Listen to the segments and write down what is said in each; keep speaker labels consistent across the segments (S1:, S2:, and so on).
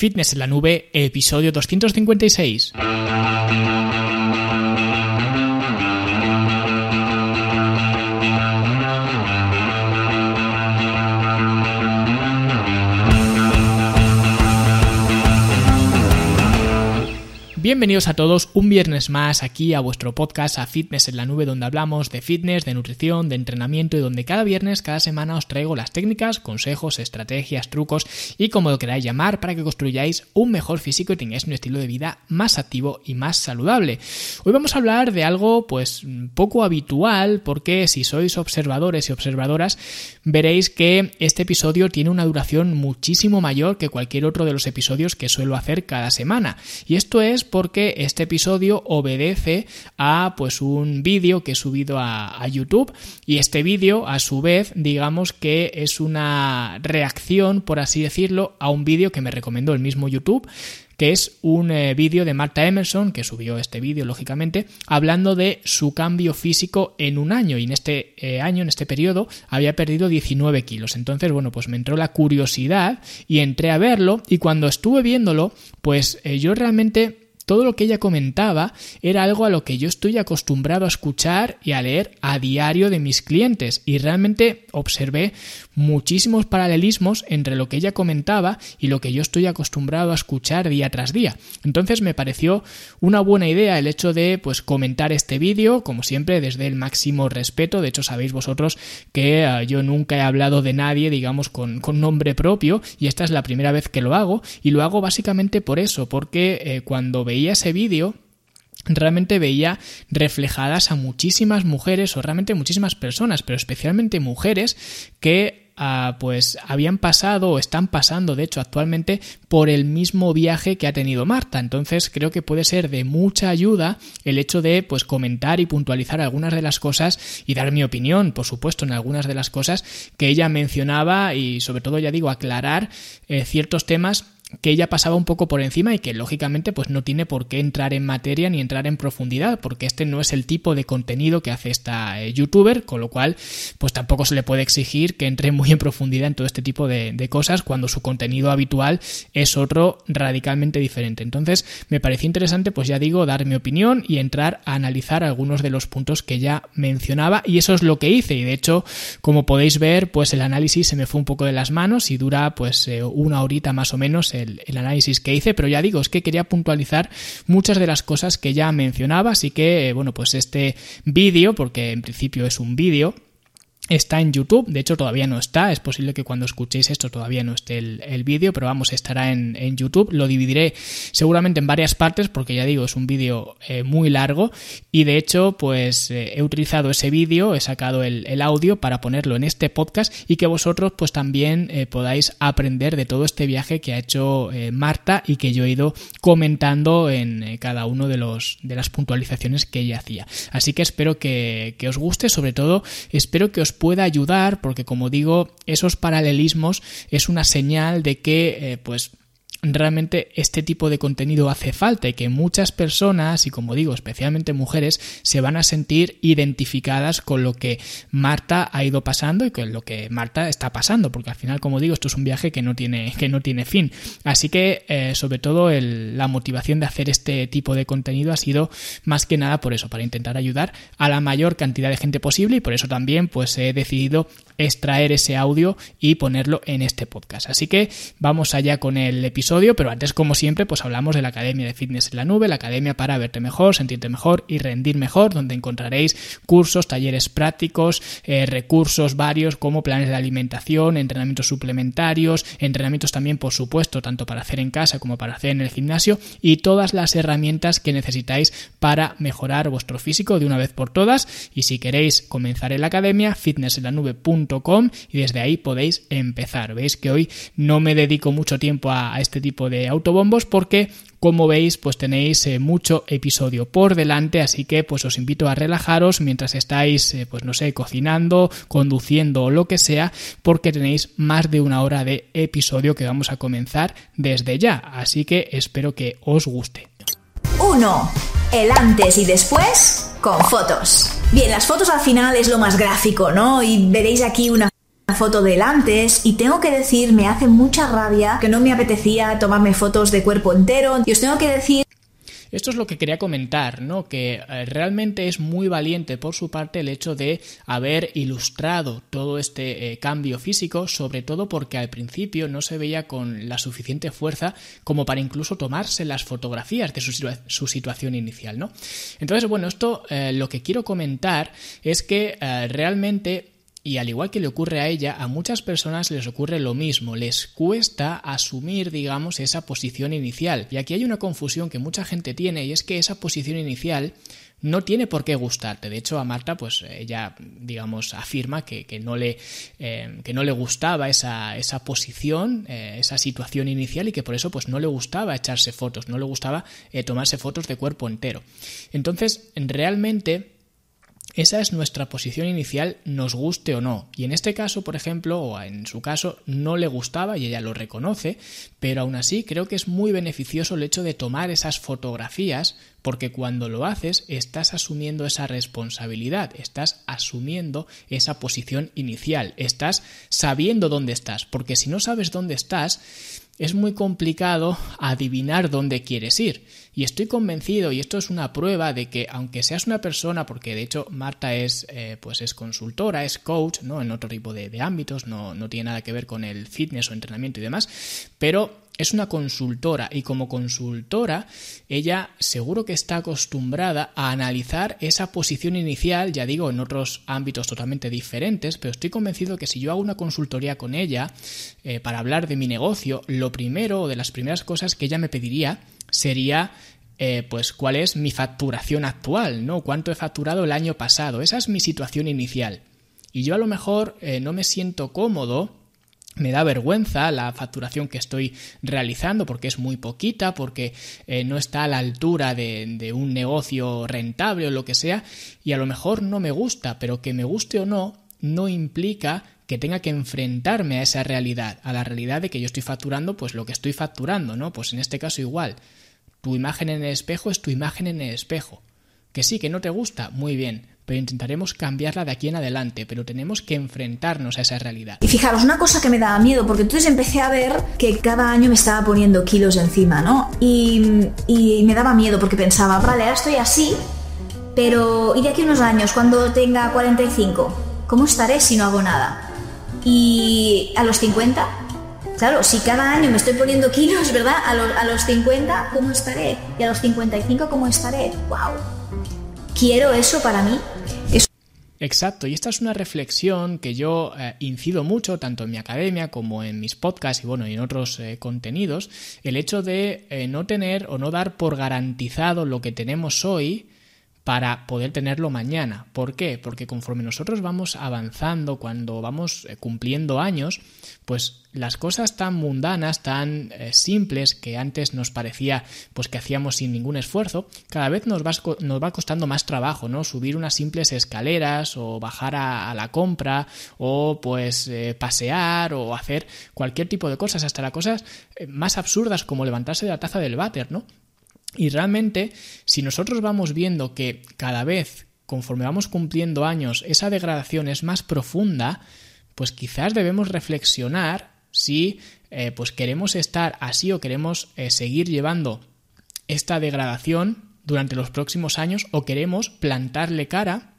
S1: Fitness en la Nube, episodio 256. Bienvenidos a todos un viernes más aquí a vuestro podcast a Fitness en la Nube donde hablamos de fitness, de nutrición, de entrenamiento y donde cada viernes, cada semana os traigo las técnicas, consejos, estrategias, trucos y como lo queráis llamar para que construyáis un mejor físico y tengáis un estilo de vida más activo y más saludable. Hoy vamos a hablar de algo pues poco habitual porque si sois observadores y observadoras veréis que este episodio tiene una duración muchísimo mayor que cualquier otro de los episodios que suelo hacer cada semana y esto es porque este episodio obedece a pues un vídeo que he subido a, YouTube y este vídeo a su vez digamos que es una reacción por así decirlo a un vídeo que me recomendó el mismo YouTube que es un eh, vídeo de Marta Emerson, que subió este vídeo, lógicamente, hablando de su cambio físico en un año. Y en este eh, año, en este periodo, había perdido 19 kilos. Entonces, bueno, pues me entró la curiosidad y entré a verlo. Y cuando estuve viéndolo, pues eh, yo realmente todo lo que ella comentaba era algo a lo que yo estoy acostumbrado a escuchar y a leer a diario de mis clientes. Y realmente observé muchísimos paralelismos entre lo que ella comentaba y lo que yo estoy acostumbrado a escuchar día tras día. Entonces me pareció una buena idea el hecho de pues comentar este vídeo, como siempre desde el máximo respeto, de hecho sabéis vosotros que uh, yo nunca he hablado de nadie, digamos, con, con, nombre propio y esta es la primera vez que lo hago y lo hago básicamente por eso, porque eh, cuando veía ese vídeo, realmente veía reflejadas a muchísimas mujeres o realmente muchísimas personas, pero especialmente mujeres que uh, pues habían pasado o están pasando de hecho actualmente por el mismo viaje que ha tenido Marta. Entonces creo que puede ser de mucha ayuda el hecho de pues comentar y puntualizar algunas de las cosas y dar mi opinión, por supuesto, en algunas de las cosas que ella mencionaba y sobre todo ya digo aclarar eh, ciertos temas que ella pasaba un poco por encima y que lógicamente pues no tiene por qué entrar en materia ni entrar en profundidad porque este no es el tipo de contenido que hace esta eh, youtuber con lo cual pues tampoco se le puede exigir que entre muy en profundidad en todo este tipo de, cosas cuando su contenido habitual es otro radicalmente diferente. Entonces me pareció interesante pues ya digo dar mi opinión y entrar a analizar algunos de los puntos que ella mencionaba y eso es lo que hice. Y de hecho como podéis ver pues el análisis se me fue un poco de las manos y dura pues eh, una horita más o menos el, análisis que hice, pero ya digo, es que quería puntualizar muchas de las cosas que ya mencionaba, así que, eh, bueno, pues este vídeo, porque en principio es un vídeo, Está en YouTube, de hecho todavía no está, es posible que cuando escuchéis esto todavía no esté el, el vídeo, pero vamos, estará en, en, YouTube. Lo dividiré seguramente en varias partes porque ya digo, es un vídeo eh, muy largo y de hecho pues eh, he utilizado ese vídeo, he sacado el, el, audio para ponerlo en este podcast y que vosotros pues también eh, podáis aprender de todo este viaje que ha hecho Marta y que yo he ido comentando en cada uno de, los, de las puntualizaciones que ella hacía. Así que espero que, que os guste, sobre todo espero que os pueda ayudar porque como digo esos paralelismos es una señal de que eh, pues realmente este tipo de contenido hace falta y que muchas personas, y como digo, especialmente mujeres, se van a sentir identificadas con lo que Marta ha ido pasando y con lo que Marta está pasando, porque al final, como digo, esto es un viaje que no tiene, que no tiene fin. Así que, eh, sobre todo, el, la motivación de hacer este tipo de contenido ha sido más que nada por eso, para intentar ayudar a la mayor cantidad de gente posible y por eso también pues he decidido extraer ese audio y ponerlo en este podcast. Así que vamos allá con el episodio, pero antes, como siempre, pues hablamos de la Academia de Fitness en la Nube, la academia para verte mejor, sentirte mejor y rendir mejor, donde encontraréis cursos, talleres prácticos, eh, recursos varios como planes de alimentación, entrenamientos suplementarios, entrenamientos también, por supuesto, tanto para hacer en casa como para hacer en el gimnasio y todas las herramientas que necesitáis para mejorar vuestro físico de una vez por todas. Y si queréis comenzar en la academia, fitnessenlanube.com y desde ahí podéis empezar. Veis que hoy no me dedico mucho tiempo a, este tipo de autobombos porque como veis pues tenéis eh, mucho episodio por delante así que pues os invito a relajaros mientras estáis eh, pues no sé cocinando conduciendo o lo que sea porque tenéis más de una hora de episodio que vamos a comenzar desde ya así que espero que os guste
S2: 1 el antes y después con fotos. Bien, las fotos al final es lo más gráfico, ¿no? Y veréis aquí una foto del antes y tengo que decir, me hace mucha rabia que no me apetecía tomarme fotos de cuerpo entero. Y os tengo que decir
S1: esto es lo que quería comentar, ¿no? Que eh, realmente es muy valiente por su parte el hecho de haber ilustrado todo este eh, cambio físico, sobre todo porque al principio no se veía con la suficiente fuerza como para incluso tomarse las fotografías de su, situación inicial, ¿no? Entonces, bueno, esto eh, lo que quiero comentar es que realmente y al igual que le ocurre a ella, a muchas personas les ocurre lo mismo, les cuesta asumir, digamos, esa posición inicial. Y aquí hay una confusión que mucha gente tiene y es que esa posición inicial no tiene por qué gustarte. De hecho, a Marta, pues ella, digamos, afirma que, no, le, eh, que no le gustaba esa, esa posición, eh, esa situación inicial y que por eso pues no le gustaba echarse fotos, no le gustaba eh, tomarse fotos de cuerpo entero. Entonces, realmente esa es nuestra posición inicial, nos guste o no. Y en este caso, por ejemplo, o en su caso, no le gustaba y ella lo reconoce, pero aún así creo que es muy beneficioso el hecho de tomar esas fotografías, porque cuando lo haces estás asumiendo esa responsabilidad, estás asumiendo esa posición inicial, estás sabiendo dónde estás, porque si no sabes dónde estás, es muy complicado adivinar dónde quieres ir. Y estoy convencido, y esto es una prueba de que aunque seas una persona, porque de hecho Marta es, eh, pues es consultora, es coach, ¿no? En otro tipo de, de ámbitos, no, no tiene nada que ver con el fitness o entrenamiento y demás, pero es una consultora y como consultora ella seguro que está acostumbrada a analizar esa posición inicial, ya digo, en otros ámbitos totalmente diferentes, pero estoy convencido que si yo hago una consultoría con ella eh, para hablar de mi negocio, lo primero o de las primeras cosas que ella me pediría sería eh, pues cuál es mi facturación actual, ¿no? ¿Cuánto he facturado el año pasado? Esa es mi situación inicial. Y yo a lo mejor eh, no me siento cómodo me da vergüenza la facturación que estoy realizando porque es muy poquita, porque eh, no está a la altura de, de, un negocio rentable o lo que sea, y a lo mejor no me gusta, pero que me guste o no, no implica que tenga que enfrentarme a esa realidad, a la realidad de que yo estoy facturando pues lo que estoy facturando, ¿no? Pues en este caso igual. Tu imagen en el espejo es tu imagen en el espejo. Que sí, que no te gusta, muy bien, pero intentaremos cambiarla de aquí en adelante, pero tenemos que enfrentarnos a esa realidad.
S2: Y fijaros, una cosa que me daba miedo, porque entonces empecé a ver que cada año me estaba poniendo kilos encima, ¿no? Y, me daba miedo porque pensaba, vale, ahora estoy así, pero ¿y de aquí unos años, cuando tenga 45? ¿Cómo estaré si no hago nada? ¿Y a los 50? Claro, si cada año me estoy poniendo kilos, ¿verdad? A los, a los 50, ¿cómo estaré? Y a los 55, ¿cómo estaré? ¡Wow! ¿Quiero eso para mí?
S1: Exacto, y esta es una reflexión que yo eh, incido mucho, tanto en mi academia como en mis podcasts y bueno, y en otros eh, contenidos, el hecho de eh, no tener o no dar por garantizado lo que tenemos hoy para poder tenerlo mañana. ¿Por qué? Porque conforme nosotros vamos avanzando, cuando vamos cumpliendo años, pues las cosas tan mundanas, tan eh, simples que antes nos parecía pues que hacíamos sin ningún esfuerzo, cada vez nos va, nos va costando más trabajo, ¿no? Subir unas simples escaleras o bajar a, la compra o pues eh, pasear o hacer cualquier tipo de cosas, hasta las cosas más absurdas como levantarse de la taza del váter, ¿no? Y realmente, si nosotros vamos viendo que cada vez, conforme vamos cumpliendo años, esa degradación es más profunda, pues quizás debemos reflexionar si eh, pues queremos estar así o queremos eh, seguir llevando esta degradación durante los próximos años o queremos plantarle cara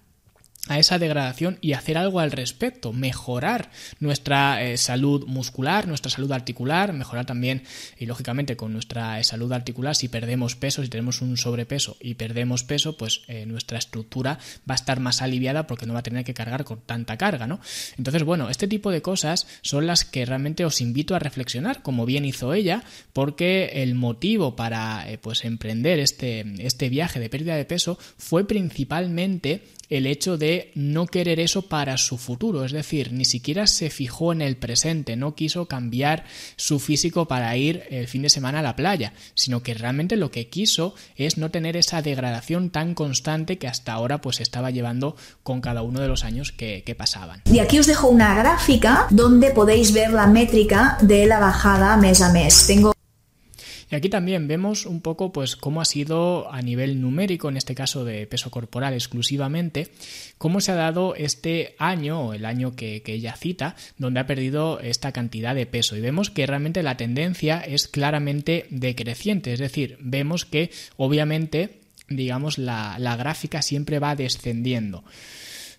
S1: a esa degradación y hacer algo al respecto, mejorar nuestra eh, salud muscular, nuestra salud articular, mejorar también y lógicamente con nuestra eh, salud articular si perdemos peso, si tenemos un sobrepeso y perdemos peso, pues eh, nuestra estructura va a estar más aliviada porque no va a tener que cargar con tanta carga, ¿no? Entonces, bueno, este tipo de cosas son las que realmente os invito a reflexionar, como bien hizo ella, porque el motivo para pues emprender este, este viaje de pérdida de peso fue principalmente el hecho de no querer eso para su futuro, es decir, ni siquiera se fijó en el presente, no quiso cambiar su físico para ir el fin de semana a la playa, sino que realmente lo que quiso es no tener esa degradación tan constante que hasta ahora pues estaba llevando con cada uno de los años que, pasaban.
S2: Y aquí os dejo una gráfica donde podéis ver la métrica de la bajada mes a mes. Tengo
S1: Y aquí también vemos un poco pues cómo ha sido a nivel numérico, en este caso de peso corporal exclusivamente, cómo se ha dado este año o el año que, ella cita, donde ha perdido esta cantidad de peso. Y vemos que realmente la tendencia es claramente decreciente, es decir, vemos que obviamente digamos la, la gráfica siempre va descendiendo.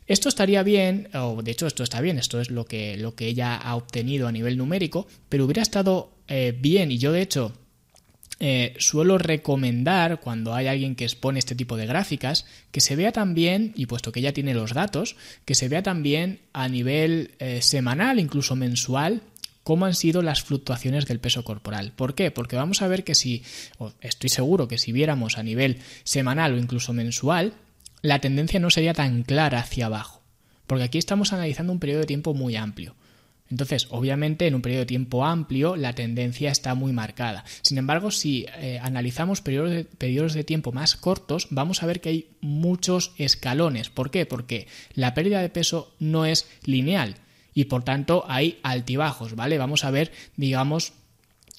S1: Esto estaría bien, o de hecho esto está bien, esto es lo que, lo que ella ha obtenido a nivel numérico, pero hubiera estado eh, bien, y yo de hecho eh, suelo recomendar cuando hay alguien que expone este tipo de gráficas que se vea también, y puesto que ella tiene los datos, que se vea también a nivel eh, semanal, incluso mensual, cómo han sido las fluctuaciones del peso corporal. ¿Por qué? Porque vamos a ver que si, o estoy seguro que si viéramos a nivel semanal o incluso mensual, la tendencia no sería tan clara hacia abajo, porque aquí estamos analizando un periodo de tiempo muy amplio. Entonces, obviamente, en un periodo de tiempo amplio la tendencia está muy marcada. Sin embargo, si eh, analizamos periodos de, periodos de tiempo más cortos, vamos a ver que hay muchos escalones. ¿Por qué? Porque la pérdida de peso no es lineal y por tanto hay altibajos, ¿vale? Vamos a ver, digamos,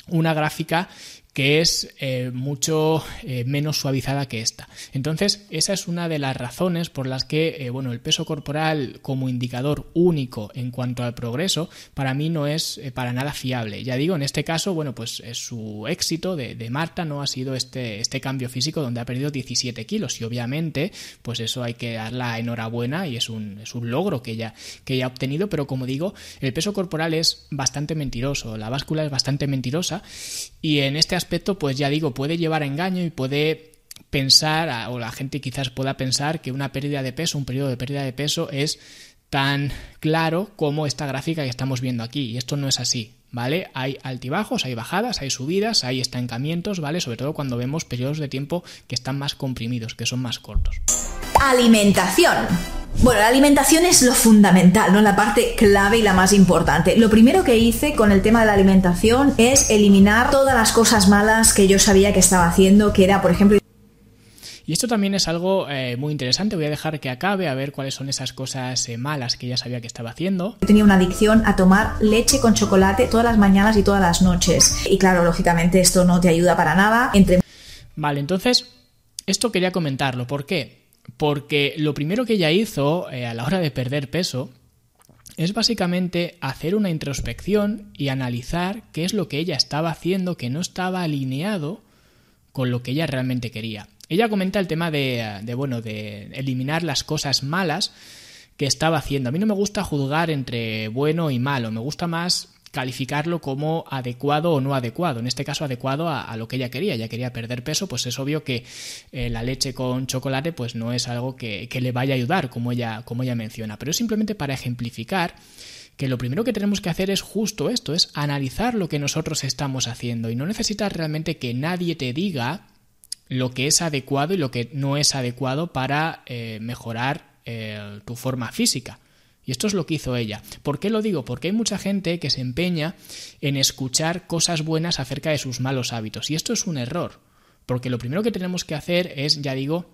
S1: una gráfica que es eh, mucho eh, menos suavizada que esta. Entonces, esa es una de las razones por las que, eh, bueno, el peso corporal como indicador único en cuanto al progreso, para mí no es para nada fiable. Ya digo, en este caso, bueno, pues su éxito de, Marta no ha sido este, este cambio físico donde ha perdido 17 kilos y obviamente, pues eso hay que dar la enhorabuena y es un, es un logro que ella, que ha obtenido, pero como digo, el peso corporal es bastante mentiroso, la báscula es bastante mentirosa y en este aspecto, pues ya digo, puede llevar a engaño y puede pensar, o la gente quizás pueda pensar que una pérdida de peso, un periodo de pérdida de peso es tan claro como esta gráfica que estamos viendo aquí. Y esto no es así, ¿vale? Hay altibajos, hay bajadas, hay subidas, hay estancamientos, ¿vale? Sobre todo cuando vemos periodos de tiempo que están más comprimidos, que son más cortos.
S2: Alimentación. Bueno, la alimentación es lo fundamental, ¿no? La parte clave y la más importante. Lo primero que hice con el tema de la alimentación es eliminar todas las cosas malas que yo sabía que estaba haciendo, que era, por ejemplo,
S1: y esto también es algo eh, muy interesante. Voy a dejar que acabe a ver cuáles son esas cosas eh, malas que ya sabía que estaba haciendo.
S2: Yo tenía una adicción a tomar leche con chocolate todas las mañanas y todas las noches. Y claro, lógicamente esto no te ayuda para nada. Entre...
S1: Vale, entonces, esto quería comentarlo. ¿Por qué? Porque lo primero que ella hizo eh, a la hora de perder peso es básicamente hacer una introspección y analizar qué es lo que ella estaba haciendo que no estaba alineado con lo que ella realmente quería. Ella comenta el tema de, de bueno, de eliminar las cosas malas que estaba haciendo. A mí no me gusta juzgar entre bueno y malo, me gusta más calificarlo como adecuado o no adecuado. En este caso, adecuado a, lo que ella quería. Ella quería perder peso, pues es obvio que eh, la leche con chocolate pues no es algo que, que, le vaya a ayudar, como ella, como ella menciona. Pero es simplemente para ejemplificar que lo primero que tenemos que hacer es justo esto, es analizar lo que nosotros estamos haciendo y no necesitas realmente que nadie te diga lo que es adecuado y lo que no es adecuado para eh, mejorar eh, tu forma física. Y esto es lo que hizo ella. ¿Por qué lo digo? Porque hay mucha gente que se empeña en escuchar cosas buenas acerca de sus malos hábitos. Y esto es un error. Porque lo primero que tenemos que hacer es, ya digo,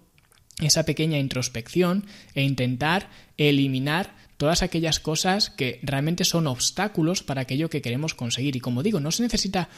S1: esa pequeña introspección e intentar eliminar todas aquellas cosas que realmente son obstáculos para aquello que queremos conseguir. Y como digo, no se necesita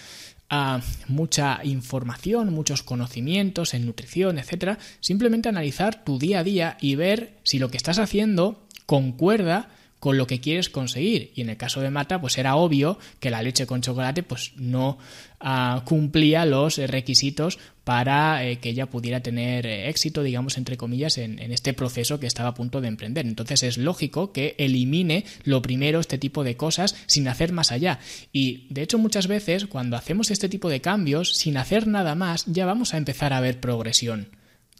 S1: ah, mucha información, muchos conocimientos en nutrición, etcétera. Simplemente analizar tu día a día y ver si lo que estás haciendo concuerda con lo que quieres conseguir. Y en el caso de Mata, pues era obvio que la leche con chocolate pues no uh, cumplía los requisitos para eh, que ella pudiera tener eh, éxito, digamos, entre comillas, en, este proceso que estaba a punto de emprender. Entonces es lógico que elimine lo primero este tipo de cosas sin hacer más allá. Y de hecho muchas veces cuando hacemos este tipo de cambios, sin hacer nada más, ya vamos a empezar a ver progresión.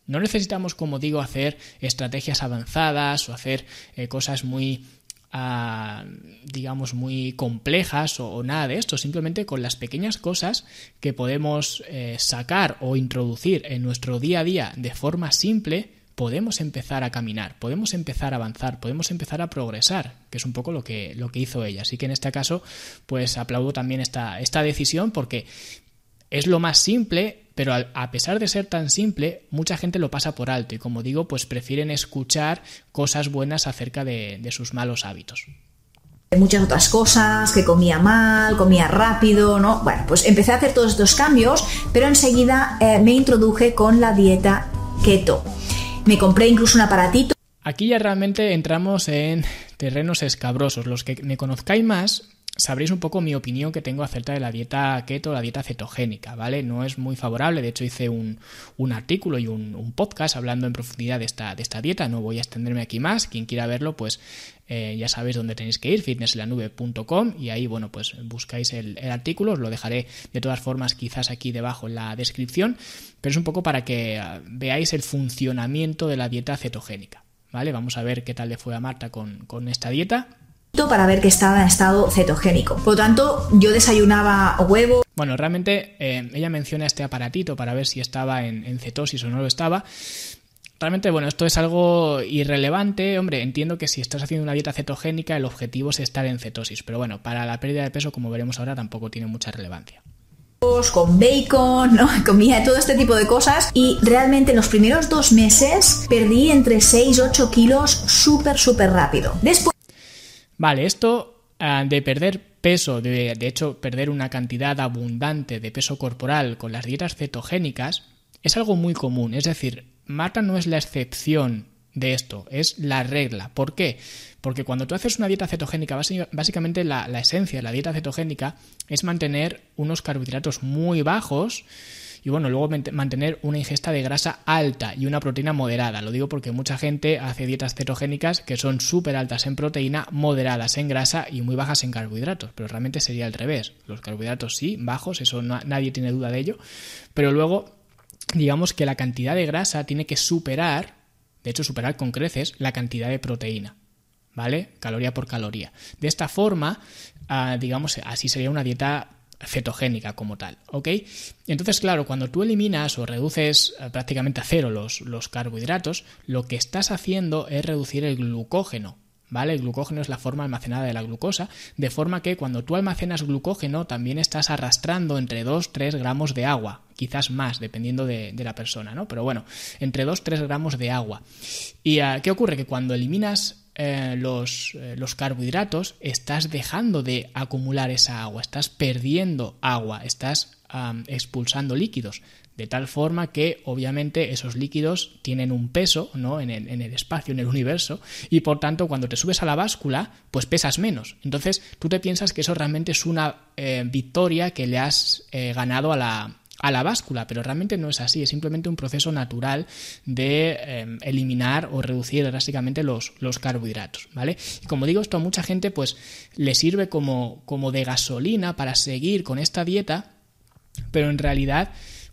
S1: No necesitamos, como digo, hacer estrategias avanzadas o hacer eh, cosas muy ah, digamos muy complejas o, nada de esto, simplemente con las pequeñas cosas que podemos eh, sacar o introducir en nuestro día a día de forma simple, podemos empezar a caminar, podemos empezar a avanzar, podemos empezar a progresar, que es un poco lo que, lo que hizo ella. Así que en este caso, pues aplaudo también esta, esta decisión porque es lo más simple, pero a pesar de ser tan simple, mucha gente lo pasa por alto y como digo, pues prefieren escuchar cosas buenas acerca de, de sus malos hábitos.
S2: muchas otras cosas, que comía mal, comía rápido, ¿no? Bueno, pues empecé a hacer todos estos cambios, pero enseguida eh, me introduje con la dieta keto. Me compré incluso un aparatito.
S1: Aquí ya realmente entramos en terrenos escabrosos. Los que me conozcáis más sabréis un poco mi opinión que tengo acerca de la dieta keto, la dieta cetogénica, ¿vale? No es muy favorable, de hecho hice un, artículo y un, podcast hablando en profundidad de esta, de esta dieta, no voy a extenderme aquí más, quien quiera verlo pues eh, ya sabéis dónde tenéis que ir, fitnesslanube.com y ahí bueno pues buscáis el, el, artículo, os lo dejaré de todas formas quizás aquí debajo en la descripción, pero es un poco para que ah, veáis el funcionamiento de la dieta cetogénica, ¿vale? Vamos a ver qué tal le fue a Marta con, con esta dieta
S2: para ver que estaba en estado cetogénico. Por lo tanto, yo desayunaba huevo.
S1: Bueno, realmente eh, ella menciona este aparatito para ver si estaba en, cetosis o no lo estaba. Realmente, bueno, esto es algo irrelevante. Hombre, entiendo que si estás haciendo una dieta cetogénica, el objetivo es estar en cetosis. Pero bueno, para la pérdida de peso, como veremos ahora, tampoco tiene mucha relevancia
S2: con bacon, ¿no? comía todo este tipo de cosas y realmente en los primeros dos meses perdí entre 6 y 8 kilos súper, súper rápido. Después
S1: Vale, esto ah, de perder peso, de, de hecho perder una cantidad abundante de peso corporal con las dietas cetogénicas, es algo muy común. Es decir, Marta no es la excepción de esto, es la regla. ¿Por qué? Porque cuando tú haces una dieta cetogénica, básicamente la, la, esencia de la dieta cetogénica es mantener unos carbohidratos muy bajos y bueno, luego mantener una ingesta de grasa alta y una proteína moderada. Lo digo porque mucha gente hace dietas cetogénicas que son súper altas en proteína, moderadas en grasa y muy bajas en carbohidratos, pero realmente sería al revés. Los carbohidratos sí, bajos, eso nadie tiene duda de ello, pero luego digamos que la cantidad de grasa tiene que superar, de hecho superar con creces, la cantidad de proteína. ¿Vale? Caloría por caloría. De esta forma, ah, digamos, así sería una dieta cetogénica como tal, ¿ok? Entonces, claro, cuando tú eliminas o reduces eh, prácticamente a cero los, los carbohidratos, lo que estás haciendo es reducir el glucógeno, ¿vale? El glucógeno es la forma almacenada de la glucosa, de forma que cuando tú almacenas glucógeno también estás arrastrando entre 2-3 gramos de agua, quizás más, dependiendo de, la persona, ¿no? Pero bueno, entre 2-3 gramos de agua. ¿Y ah, qué ocurre? Que cuando eliminas eh, los, eh, los, carbohidratos, estás dejando de acumular esa agua, estás perdiendo agua, estás expulsando líquidos, de tal forma que obviamente esos líquidos tienen un peso ¿no? en, el, en, el, espacio, en el universo, y por tanto cuando te subes a la báscula, pues pesas menos. Entonces tú te piensas que eso realmente es una eh, victoria que le has ganado a la, a la báscula, pero realmente no es así, es simplemente un proceso natural de em, eliminar o reducir drásticamente los, los, carbohidratos, ¿vale? Y como digo, esto a mucha gente pues le sirve como, como de gasolina para seguir con esta dieta, pero en realidad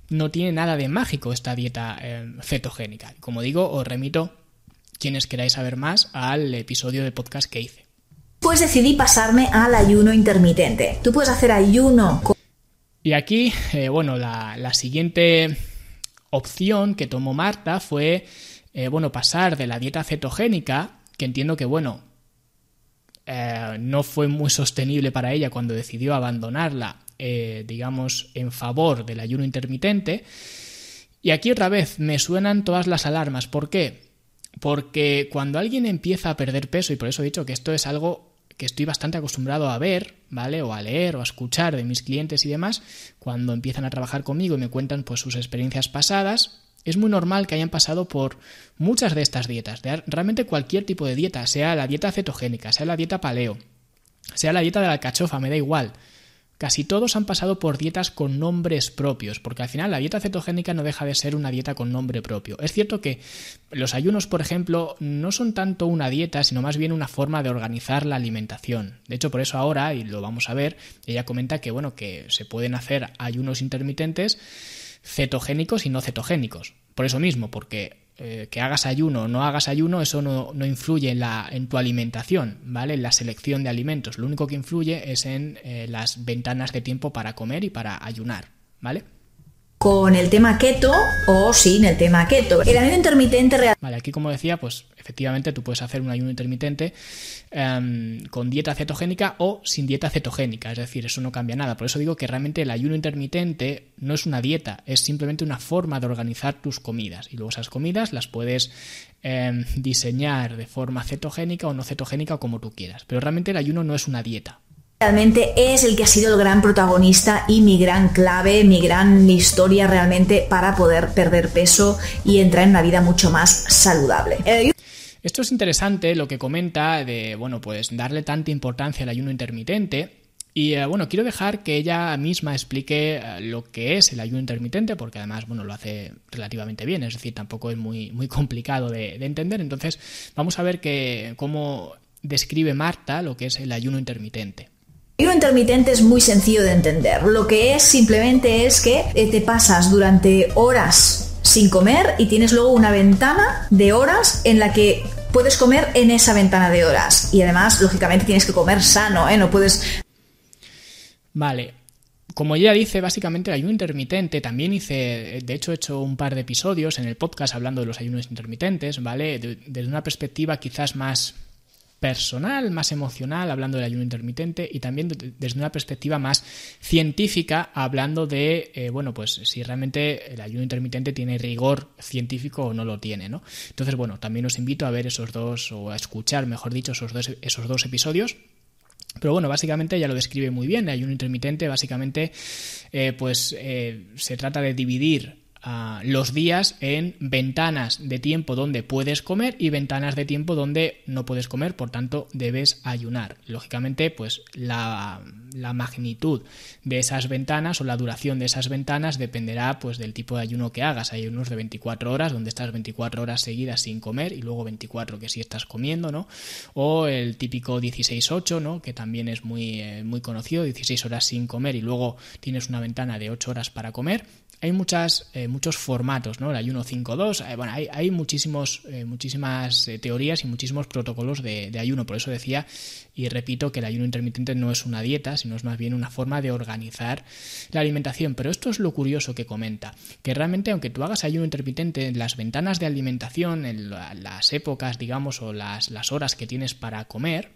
S1: no tiene nada de mágico esta dieta em, cetogénica. Como digo, os remito, quienes queráis saber más, al episodio de podcast que hice.
S2: Pues decidí pasarme al ayuno intermitente. Tú puedes hacer ayuno
S1: y aquí, eh, bueno, la, siguiente opción que tomó Marta fue, eh, bueno, pasar de la dieta cetogénica, que entiendo que, bueno, eh, no fue muy sostenible para ella cuando decidió abandonarla, digamos, en favor del ayuno intermitente. Y aquí otra vez me suenan todas las alarmas. ¿Por qué? Porque cuando alguien empieza a perder peso, y por eso he dicho que esto es algo que estoy bastante acostumbrado a ver, ¿vale? O a leer o a escuchar de mis clientes y demás, cuando empiezan a trabajar conmigo y me cuentan pues sus experiencias pasadas, es muy normal que hayan pasado por muchas de estas dietas, realmente cualquier tipo de dieta, sea la dieta cetogénica, sea la dieta paleo, sea la dieta de la alcachofa, me da igual. Casi todos han pasado por dietas con nombres propios, porque al final la dieta cetogénica no deja de ser una dieta con nombre propio. Es cierto que los ayunos, por ejemplo, no son tanto una dieta, sino más bien una forma de organizar la alimentación. De hecho, por eso ahora, y lo vamos a ver, ella comenta que bueno, que se pueden hacer ayunos intermitentes cetogénicos y no cetogénicos. Por eso mismo, porque eh, que hagas ayuno o no hagas ayuno, eso no, influye en, la, en tu alimentación, ¿vale? En la selección de alimentos. Lo único que influye es en eh, las ventanas de tiempo para comer y para ayunar, ¿vale?
S2: Con el tema keto o sin el tema keto. El ayuno intermitente real...
S1: Vale, aquí como decía, pues efectivamente tú puedes hacer un ayuno intermitente em, con dieta cetogénica o sin dieta cetogénica, es decir, eso no cambia nada. Por eso digo que realmente el ayuno intermitente no es una dieta, es simplemente una forma de organizar tus comidas. Y luego esas comidas las puedes em, diseñar de forma cetogénica o no cetogénica como tú quieras. Pero realmente el ayuno no es una dieta
S2: realmente es el que ha sido el gran protagonista y mi gran clave, mi gran historia realmente para poder perder peso y entrar en una vida mucho más saludable.
S1: Esto es interesante lo que comenta de, bueno, pues darle tanta importancia al ayuno intermitente. Y eh, bueno, quiero dejar que ella misma explique eh, lo que es el ayuno intermitente, porque además, bueno, lo hace relativamente bien, es decir, tampoco es muy, muy complicado de, de entender. Entonces, vamos a ver que, cómo describe Marta lo que es el ayuno intermitente.
S2: Ayuno intermitente es muy sencillo de entender. Lo que es simplemente es que eh, te pasas durante horas sin comer y tienes luego una ventana de horas en la que puedes comer en esa ventana de horas. Y además, lógicamente, tienes que comer sano, ¿eh? No puedes...
S1: Vale. Como ella dice, básicamente el ayuno intermitente, también hice, de hecho he hecho un par de episodios en el podcast hablando de los ayunos intermitentes, ¿vale? desde una perspectiva quizás más personal, más emocional, hablando del ayuno intermitente, y también desde una perspectiva más científica, hablando de, eh, bueno, pues si realmente el ayuno intermitente tiene rigor científico o no lo tiene, ¿no? Entonces, bueno, también os invito a ver esos dos, o a escuchar, mejor dicho, esos dos, esos dos episodios. Pero bueno, básicamente ya lo describe muy bien. El ayuno intermitente, básicamente, eh, pues eh, se trata de dividir los días en ventanas de tiempo donde puedes comer y ventanas de tiempo donde no puedes comer, por tanto debes ayunar. Lógicamente, pues la, magnitud de esas ventanas o la duración de esas ventanas dependerá pues del tipo de ayuno que hagas. Hay unos de 24 horas donde estás 24 horas seguidas sin comer y luego 24 que sí estás comiendo, ¿no? O el típico 16-8, ¿no? Que también es muy, eh, muy conocido, 16 horas sin comer y luego tienes una ventana de 8 horas para comer hay muchas, eh, muchos formatos, ¿no? El ayuno 5-2, eh, bueno, hay, muchísimos, eh, muchísimas teorías y muchísimos protocolos de, ayuno. Por eso decía y repito que el ayuno intermitente no es una dieta, sino es más bien una forma de organizar la alimentación. Pero esto es lo curioso que comenta, que realmente aunque tú hagas ayuno intermitente en las ventanas de alimentación, en las épocas, digamos, o las, las horas que tienes para comer,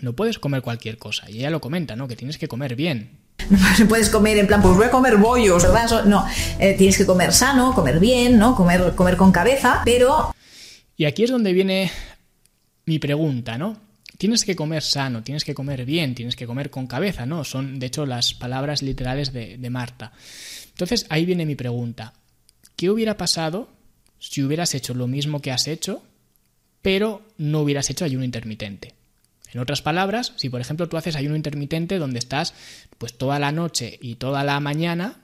S1: no puedes comer cualquier cosa. Y ella lo comenta, ¿no? Que tienes que comer bien
S2: no puedes comer en plan, pues voy a comer bollos, ¿verdad? No, eh, tienes que comer sano, comer bien, ¿no? Comer, comer con cabeza, pero...
S1: Y aquí es donde viene mi pregunta, ¿no? Tienes que comer sano, tienes que comer bien, tienes que comer con cabeza, ¿no? Son, de hecho, las palabras literales de, de Marta. Entonces, ahí viene mi pregunta. ¿Qué hubiera pasado si hubieras hecho lo mismo que has hecho, pero no hubieras hecho ayuno intermitente? En otras palabras, si por ejemplo tú haces ayuno intermitente donde estás pues toda la noche y toda la mañana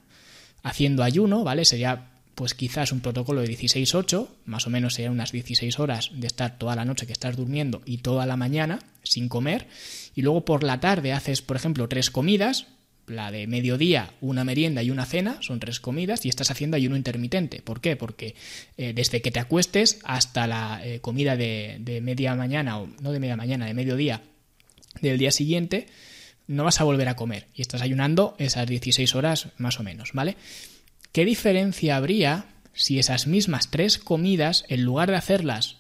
S1: haciendo ayuno, ¿vale? Sería pues quizás un protocolo de 16-8, más o menos serían unas 16 horas de estar toda la noche que estás durmiendo y toda la mañana sin comer, y luego por la tarde haces, por ejemplo, tres comidas, la de mediodía, una merienda y una cena, son tres comidas, y estás haciendo ayuno intermitente. ¿Por qué? Porque eh, desde que te acuestes hasta la eh, comida de, de, media mañana, o no de media mañana, de mediodía del día siguiente, no vas a volver a comer. Y estás ayunando esas 16 horas más o menos, ¿vale? ¿Qué diferencia habría si esas mismas tres comidas, en lugar de hacerlas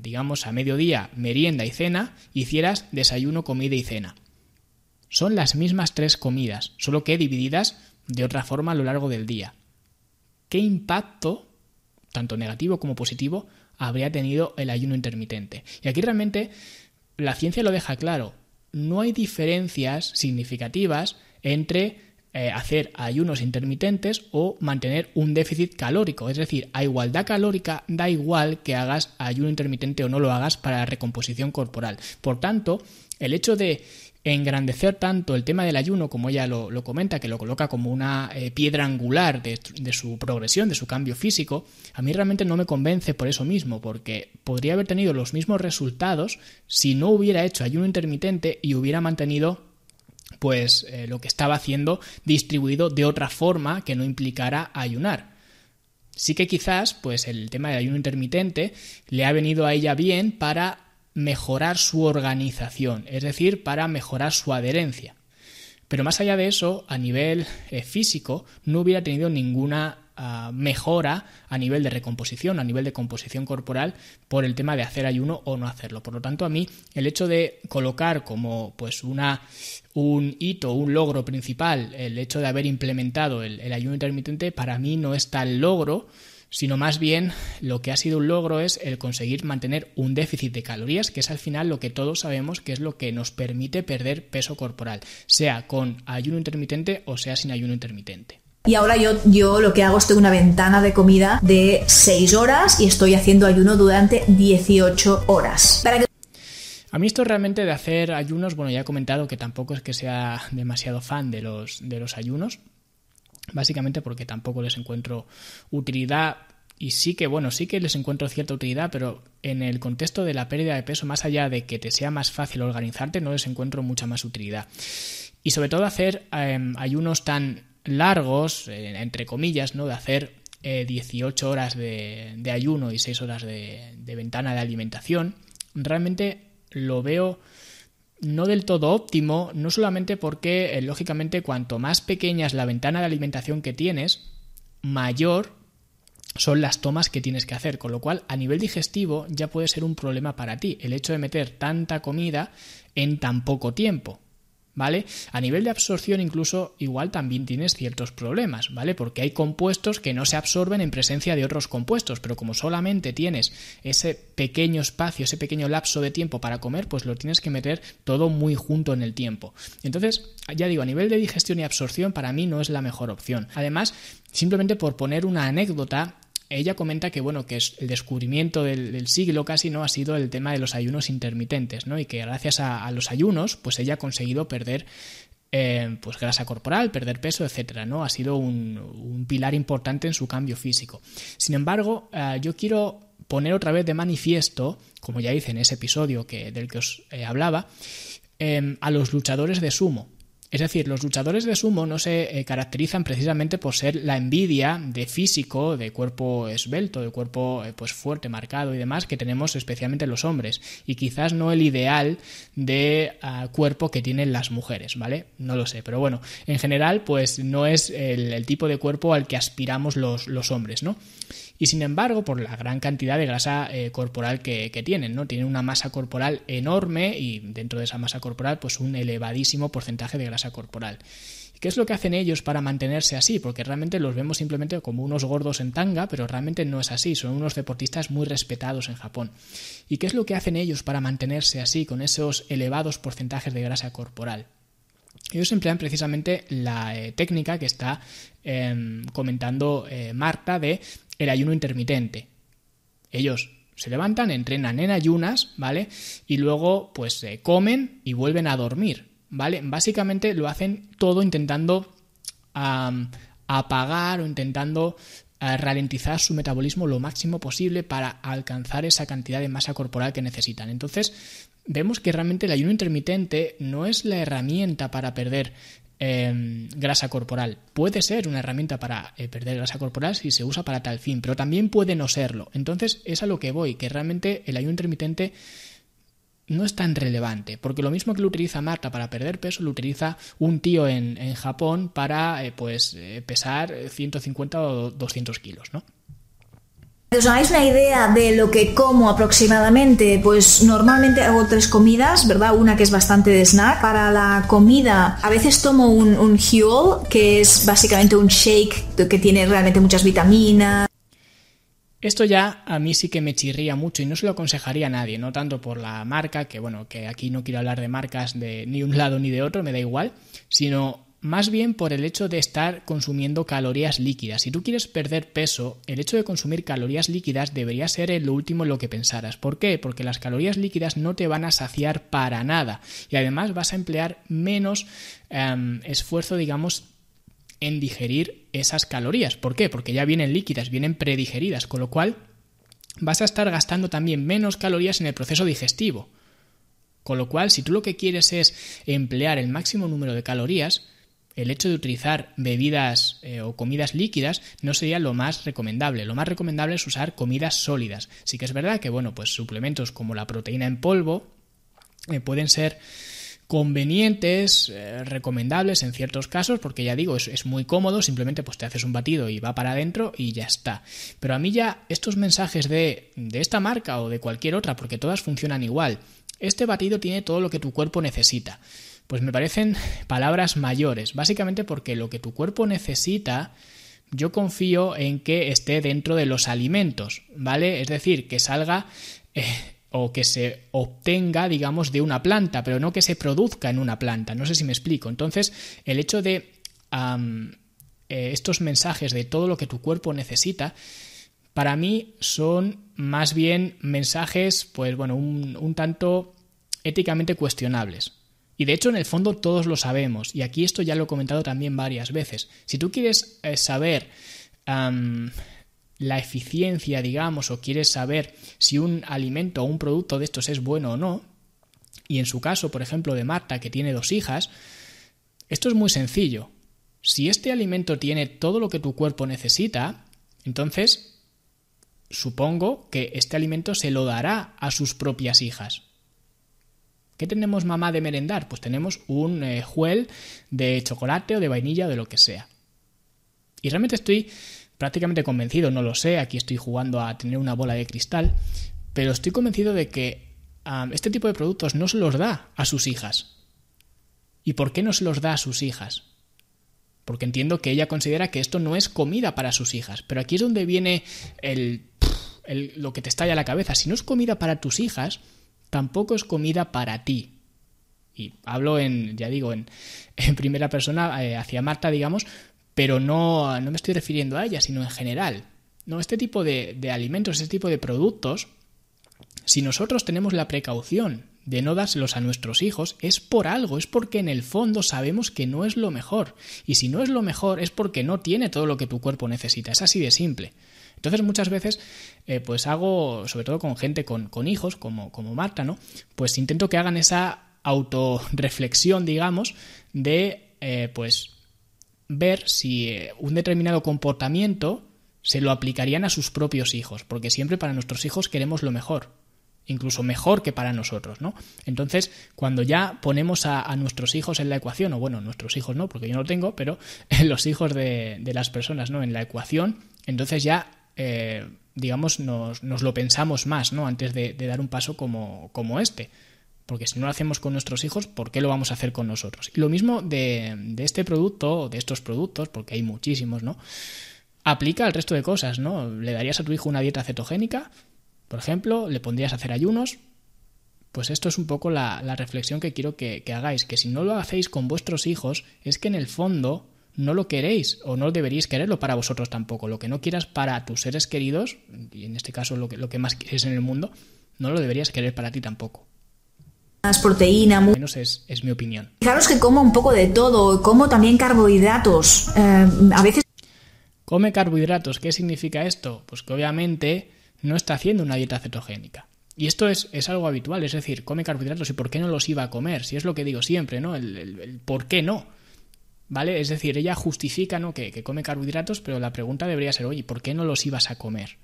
S1: digamos a mediodía, merienda y cena, hicieras desayuno, comida y cena? Son las mismas tres comidas, solo que divididas de otra forma a lo largo del día. ¿Qué impacto, tanto negativo como positivo, habría tenido el ayuno intermitente? Y aquí realmente la ciencia lo deja claro. No hay diferencias significativas entre eh, hacer ayunos intermitentes o mantener un déficit calórico. Es decir, a igualdad calórica da igual que hagas ayuno intermitente o no lo hagas para la recomposición corporal. Por tanto, el hecho de engrandecer tanto el tema del ayuno, como ella lo, comenta, que lo coloca como una eh, piedra angular de, su progresión, de su cambio físico, a mí realmente no me convence por eso mismo, porque podría haber tenido los mismos resultados si no hubiera hecho ayuno intermitente y hubiera mantenido pues eh, lo que estaba haciendo distribuido de otra forma que no implicara ayunar. Sí que quizás pues el tema del ayuno intermitente le ha venido a ella bien para mejorar su organización, es decir, para mejorar su adherencia. Pero más allá de eso, a nivel eh, físico, no hubiera tenido ninguna ah, mejora a nivel de recomposición, a nivel de composición corporal, por el tema de hacer ayuno o no hacerlo. Por lo tanto, a mí el hecho de colocar como pues una un hito, un logro principal, el hecho de haber implementado el, el ayuno intermitente, para mí no es tal logro sino más bien lo que ha sido un logro es el conseguir mantener un déficit de calorías, que es al final lo que todos sabemos que es lo que nos permite perder peso corporal, sea con ayuno intermitente o sea sin ayuno intermitente.
S2: Y ahora yo, yo lo que hago es tengo una ventana de comida de 6 horas y estoy haciendo ayuno durante 18 horas.
S1: A mí esto realmente de hacer ayunos, bueno, ya he comentado que tampoco es que sea demasiado fan de los, de los ayunos, básicamente porque tampoco les encuentro utilidad y sí que, bueno, sí que les encuentro cierta utilidad, pero en el contexto de la pérdida de peso, más allá de que te sea más fácil organizarte, no les encuentro mucha más utilidad. Y sobre todo hacer em, ayunos tan largos, eh, entre comillas, ¿no? De hacer 18 eh, horas de, ayuno y 6 horas de, de ventana de alimentación, realmente lo veo no del todo óptimo, no solamente porque, eh, lógicamente, cuanto más pequeña es la ventana de alimentación que tienes, mayor son las tomas que tienes que hacer, con lo cual a nivel digestivo ya puede ser un problema para ti el hecho de meter tanta comida en tan poco tiempo. ¿Vale? A nivel de absorción incluso igual también tienes ciertos problemas, ¿vale? Porque hay compuestos que no se absorben en presencia de otros compuestos, pero como solamente tienes ese pequeño espacio, ese pequeño lapso de tiempo para comer, pues lo tienes que meter todo muy junto en el tiempo. Entonces, ya digo, a nivel de digestión y absorción para mí no es la mejor opción. Además, simplemente por poner una anécdota, ella comenta que bueno que el descubrimiento del, siglo casi no ha sido el tema de los ayunos intermitentes no y que gracias a, los ayunos pues ella ha conseguido perder eh, pues grasa corporal perder peso etcétera no ha sido un, pilar importante en su cambio físico. Sin embargo eh, yo quiero poner otra vez de manifiesto como ya hice en ese episodio que del que os eh, hablaba a los luchadores de sumo es decir, los luchadores de sumo no se eh, caracterizan precisamente por ser la envidia de físico, de cuerpo esbelto, de cuerpo eh, pues fuerte, marcado y demás que tenemos especialmente los hombres y quizás no el ideal de ah, cuerpo que tienen las mujeres, ¿vale? No lo sé, pero bueno, en general pues no es el, tipo de cuerpo al que aspiramos los, los hombres, ¿no? y sin embargo por la gran cantidad de grasa eh, corporal que, tienen, ¿no? Tienen una masa corporal enorme y dentro de esa masa corporal pues un elevadísimo porcentaje de grasa corporal. ¿Qué es lo que hacen ellos para mantenerse así? Porque realmente los vemos simplemente como unos gordos en tanga, pero realmente no es así, son unos deportistas muy respetados en Japón. ¿Y qué es lo que hacen ellos para mantenerse así, con esos elevados porcentajes de grasa corporal? Ellos emplean precisamente la eh, técnica que está em, comentando eh, Marta de el ayuno intermitente. Ellos se levantan, entrenan en ayunas, ¿vale? Y luego pues eh, comen y vuelven a dormir, ¿vale? Básicamente lo hacen todo intentando apagar o intentando eh, ralentizar su metabolismo lo máximo posible para alcanzar esa cantidad de masa corporal que necesitan. Entonces, vemos que realmente el ayuno intermitente no es la herramienta para perder Em, grasa corporal. Puede ser una herramienta para eh, perder grasa corporal si se usa para tal fin, pero también puede no serlo. Entonces es a lo que voy, que realmente el ayuno intermitente no es tan relevante, porque lo mismo que lo utiliza Marta para perder peso, lo utiliza un tío en, Japón para eh, pues eh, pesar 150 o 200 kilos, ¿no?
S2: os hagáis una idea de lo que como aproximadamente, pues normalmente hago tres comidas, ¿verdad? Una que es bastante de snack. Para la comida, a veces tomo un, un Huel, que es básicamente un shake que tiene realmente muchas vitaminas.
S1: Esto ya a mí sí que me chirría mucho y no se lo aconsejaría a nadie, no tanto por la marca, que bueno, que aquí no quiero hablar de marcas de ni un lado ni de otro, me da igual, sino más bien por el hecho de estar consumiendo calorías líquidas. Si tú quieres perder peso, el hecho de consumir calorías líquidas debería ser lo último en lo que pensaras. ¿Por qué? Porque las calorías líquidas no te van a saciar para nada y además vas a emplear menos em, esfuerzo, digamos, en digerir esas calorías. ¿Por qué? Porque ya vienen líquidas, vienen predigeridas, con lo cual vas a estar gastando también menos calorías en el proceso digestivo. Con lo cual, si tú lo que quieres es emplear el máximo número de calorías, el hecho de utilizar bebidas eh, o comidas líquidas no sería lo más recomendable. Lo más recomendable es usar comidas sólidas. Sí que es verdad que, bueno, pues suplementos como la proteína en polvo eh, pueden ser convenientes, eh, recomendables en ciertos casos, porque ya digo, es, muy cómodo, simplemente pues te haces un batido y va para adentro y ya está. Pero a mí ya estos mensajes de, de esta marca o de cualquier otra, porque todas funcionan igual, este batido tiene todo lo que tu cuerpo necesita. Pues me parecen palabras mayores, básicamente porque lo que tu cuerpo necesita yo confío en que esté dentro de los alimentos, ¿vale? Es decir, que salga eh, o que se obtenga, digamos, de una planta, pero no que se produzca en una planta. No sé si me explico. Entonces, el hecho de eh, estos mensajes de todo lo que tu cuerpo necesita, para mí son más bien mensajes, pues bueno, un, tanto éticamente cuestionables. Y de hecho, en el fondo todos lo sabemos. Y aquí esto ya lo he comentado también varias veces. Si tú quieres eh, saber la eficiencia, digamos, o quieres saber si un alimento o un producto de estos es bueno o no, y en su caso, por ejemplo, de Marta, que tiene dos hijas, esto es muy sencillo. Si este alimento tiene todo lo que tu cuerpo necesita, entonces supongo que este alimento se lo dará a sus propias hijas. ¿Qué tenemos mamá de merendar? Pues tenemos un eh, juel de chocolate o de vainilla o de lo que sea. Y realmente estoy prácticamente convencido, no lo sé, aquí estoy jugando a tener una bola de cristal, pero estoy convencido de que este tipo de productos no se los da a sus hijas. ¿Y por qué no se los da a sus hijas? Porque entiendo que ella considera que esto no es comida para sus hijas, pero aquí es donde viene el, lo que te estalla la cabeza. Si no es comida para tus hijas, tampoco es comida para ti. Y hablo en, ya digo, en, en primera persona eh, hacia Marta, digamos, pero no, no me estoy refiriendo a ella, sino en general. No, este tipo de, de alimentos, este tipo de productos, si nosotros tenemos la precaución de no dárselos a nuestros hijos, es por algo, es porque en el fondo sabemos que no es lo mejor. Y si no es lo mejor, es porque no tiene todo lo que tu cuerpo necesita. Es así de simple. Entonces muchas veces, eh, pues hago, sobre todo con gente con, con hijos, como, como Marta, ¿no? Pues intento que hagan esa autorreflexión, digamos, de, eh, pues, ver si eh, un determinado comportamiento se lo aplicarían a sus propios hijos, porque siempre para nuestros hijos queremos lo mejor, incluso mejor que para nosotros, ¿no? Entonces, cuando ya ponemos a, nuestros hijos en la ecuación, o bueno, nuestros hijos no, porque yo no tengo, pero los hijos de, de las personas, ¿no? En la ecuación, entonces ya, eh, digamos, nos, nos, lo pensamos más, ¿no? Antes de, de dar un paso como, como este. Porque si no lo hacemos con nuestros hijos, ¿por qué lo vamos a hacer con nosotros? Y lo mismo de, este producto, o de estos productos, porque hay muchísimos, ¿no? Aplica al resto de cosas, ¿no? ¿Le darías a tu hijo una dieta cetogénica? Por ejemplo, ¿le pondrías a hacer ayunos? Pues esto es un poco la, reflexión que quiero que, hagáis, que si no lo hacéis con vuestros hijos, es que en el fondo no lo queréis o no deberíais quererlo para vosotros tampoco. Lo que no quieras para tus seres queridos, y en este caso lo que, lo que más quieres en el mundo, no lo deberías querer para ti tampoco
S2: más proteína.
S1: Menos es, es, mi opinión.
S2: Fijaros que como un poco de todo, como también carbohidratos. Eh, a veces.
S1: Come carbohidratos. ¿Qué significa esto? Pues que obviamente no está haciendo una dieta cetogénica. Y esto es, es, algo habitual, es decir, come carbohidratos y por qué no los iba a comer, si es lo que digo siempre, ¿no? El, el, por qué no. ¿Vale? Es decir, ella justifica ¿no? que, que come carbohidratos, pero la pregunta debería ser, oye, ¿por qué no los ibas a comer?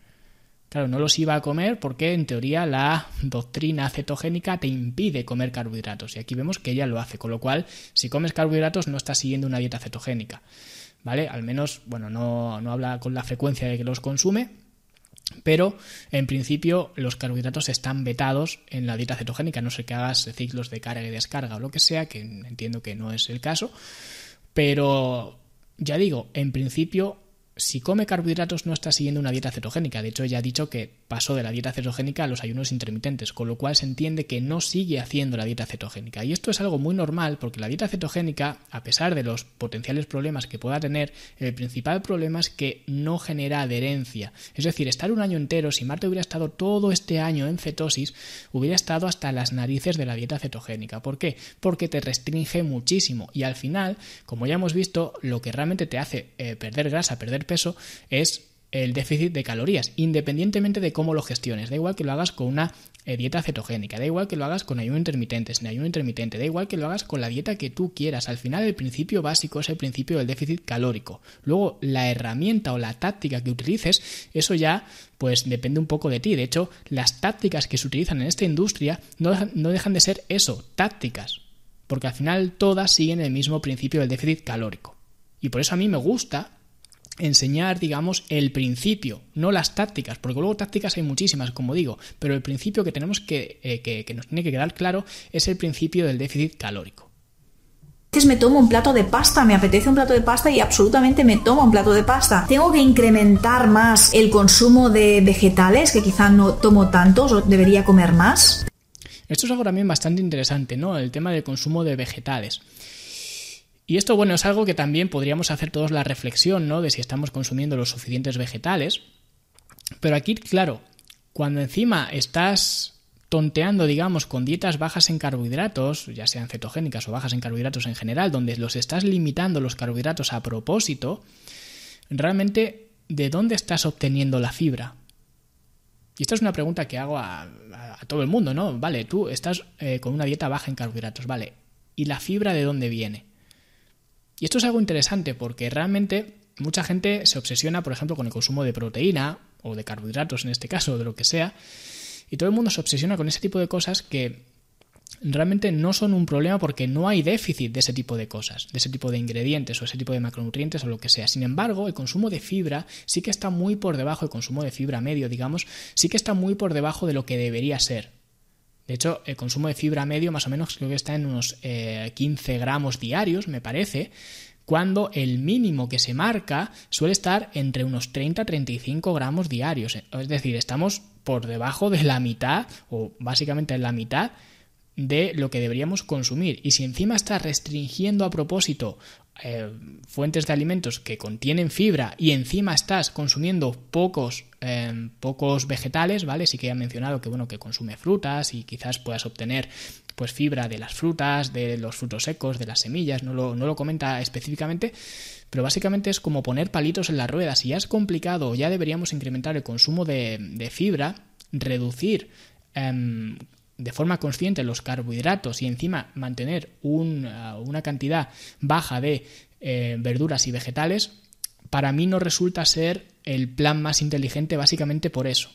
S1: Claro, no los iba a comer porque en teoría la doctrina cetogénica te impide comer carbohidratos y aquí vemos que ella lo hace, con lo cual si comes carbohidratos no estás siguiendo una dieta cetogénica, ¿vale? Al menos, bueno, no, no habla con la frecuencia de que los consume, pero en principio los carbohidratos están vetados en la dieta cetogénica, no sé que hagas ciclos de carga y descarga o lo que sea, que entiendo que no es el caso, pero ya digo, en principio si come carbohidratos no está siguiendo una dieta cetogénica. De hecho, ella ha dicho que pasó de la dieta cetogénica a los ayunos intermitentes, con lo cual se entiende que no sigue haciendo la dieta cetogénica. Y esto es algo muy normal porque la dieta cetogénica, a pesar de los potenciales problemas que pueda tener, el principal problema es que no genera adherencia. Es decir, estar un año entero, si Marta hubiera estado todo este año en cetosis, hubiera estado hasta las narices de la dieta cetogénica. ¿Por qué? Porque te restringe muchísimo y al final, como ya hemos visto, lo que realmente te hace eh, perder grasa, peso es el déficit de calorías, independientemente de cómo lo gestiones. Da igual que lo hagas con una eh, dieta cetogénica, da igual que lo hagas con ayuno intermitente, sin ayuno intermitente, da igual que lo hagas con la dieta que tú quieras. Al final el principio básico es el principio del déficit calórico. Luego la herramienta o la táctica que utilices, eso ya pues depende un poco de ti. De hecho, las tácticas que se utilizan en esta industria no, no dejan de ser eso, tácticas porque al final todas siguen el mismo principio del déficit calórico. Y por eso a mí me gusta enseñar, digamos, el principio, no las tácticas, porque luego tácticas hay muchísimas, como digo, pero el principio que tenemos que, eh, que, que nos tiene que quedar claro es el principio del déficit calórico
S2: me tomo un plato de pasta, me apetece un plato de pasta y absolutamente me tomo un plato de pasta. Tengo que incrementar más el consumo de vegetales, que quizá no tomo tantos o debería comer más.
S1: Esto es algo también bastante interesante, ¿no? El tema del consumo de vegetales. Y esto, bueno, es algo que también podríamos hacer todos la reflexión, ¿no? De si estamos consumiendo los suficientes vegetales. Pero aquí, claro, cuando encima estás tonteando, digamos, con dietas bajas en carbohidratos, ya sean cetogénicas o bajas en carbohidratos en general, donde los estás limitando los carbohidratos a propósito, realmente, ¿de dónde estás obteniendo la fibra? Y esta es una pregunta que hago a, todo el mundo, ¿no? Vale, tú estás eh, con una dieta baja en carbohidratos, vale. ¿Y la fibra de dónde viene? Y esto es algo interesante porque realmente mucha gente se obsesiona, por ejemplo, con el consumo de proteína o de carbohidratos en este caso, o de lo que sea, y todo el mundo se obsesiona con ese tipo de cosas que realmente no son un problema porque no hay déficit de ese tipo de cosas, de ese tipo de ingredientes o ese tipo de macronutrientes o lo que sea. Sin embargo, el consumo de fibra sí que está muy por debajo, el consumo de fibra medio, digamos, sí que está muy por debajo de lo que debería ser. De hecho, el consumo de fibra medio más o menos creo que está en unos 15 eh, gramos diarios, me parece, cuando el mínimo que se marca suele estar entre unos 30-35 gramos diarios. Es decir, estamos por debajo de la mitad o básicamente en la mitad de lo que deberíamos consumir. Y si encima está restringiendo a propósito eh, fuentes de alimentos que contienen fibra y encima estás consumiendo pocos, eh, pocos vegetales, ¿vale? Sí que he mencionado que bueno, que consume frutas y quizás puedas obtener pues fibra de las frutas, de los frutos secos, de las semillas, no lo, no lo comenta específicamente, pero básicamente es como poner palitos en la rueda. Si ya es complicado, ya deberíamos incrementar el consumo de, fibra, reducir em, de forma consciente los carbohidratos y encima mantener una cantidad baja de eh, verduras y vegetales, para mí no resulta ser el plan más inteligente básicamente por eso,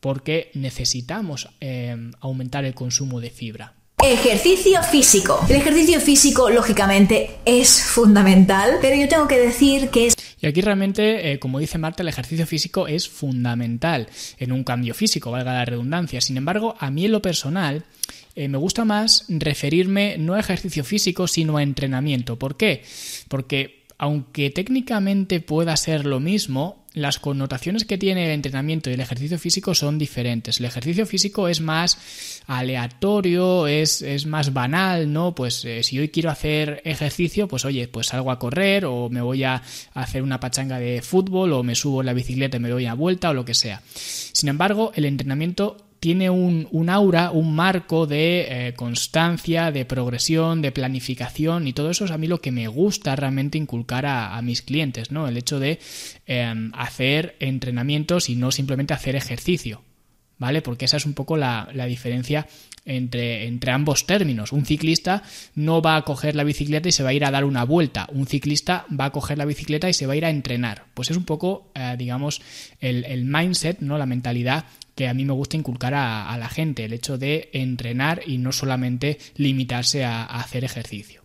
S1: porque necesitamos em, aumentar el consumo de fibra.
S2: Ejercicio físico. El ejercicio físico, lógicamente, es fundamental, pero yo tengo que decir que es...
S1: Y aquí realmente, eh, como dice Marta, el ejercicio físico es fundamental en un cambio físico, valga la redundancia. Sin embargo, a mí en lo personal eh, me gusta más referirme no a ejercicio físico, sino a entrenamiento. ¿Por qué? Porque aunque técnicamente pueda ser lo mismo, las connotaciones que tiene el entrenamiento y el ejercicio físico son diferentes. El ejercicio físico es más aleatorio, es, es más banal, ¿no? Pues eh, si hoy quiero hacer ejercicio, pues oye, pues salgo a correr o me voy a hacer una pachanga de fútbol o me subo en la bicicleta y me doy una vuelta o lo que sea. Sin embargo, el entrenamiento tiene un, aura, un marco de eh, constancia, de progresión, de planificación y todo eso es a mí lo que me gusta realmente inculcar a, mis clientes, ¿no? El hecho de em, hacer entrenamientos y no simplemente hacer ejercicio, ¿vale? Porque esa es un poco la, diferencia entre, entre, ambos términos. Un ciclista no va a coger la bicicleta y se va a ir a dar una vuelta. Un ciclista va a coger la bicicleta y se va a ir a entrenar. Pues es un poco, eh, digamos, el, el, mindset, ¿no? La mentalidad que a mí me gusta inculcar a, la gente, el hecho de entrenar y no solamente limitarse a, hacer ejercicio.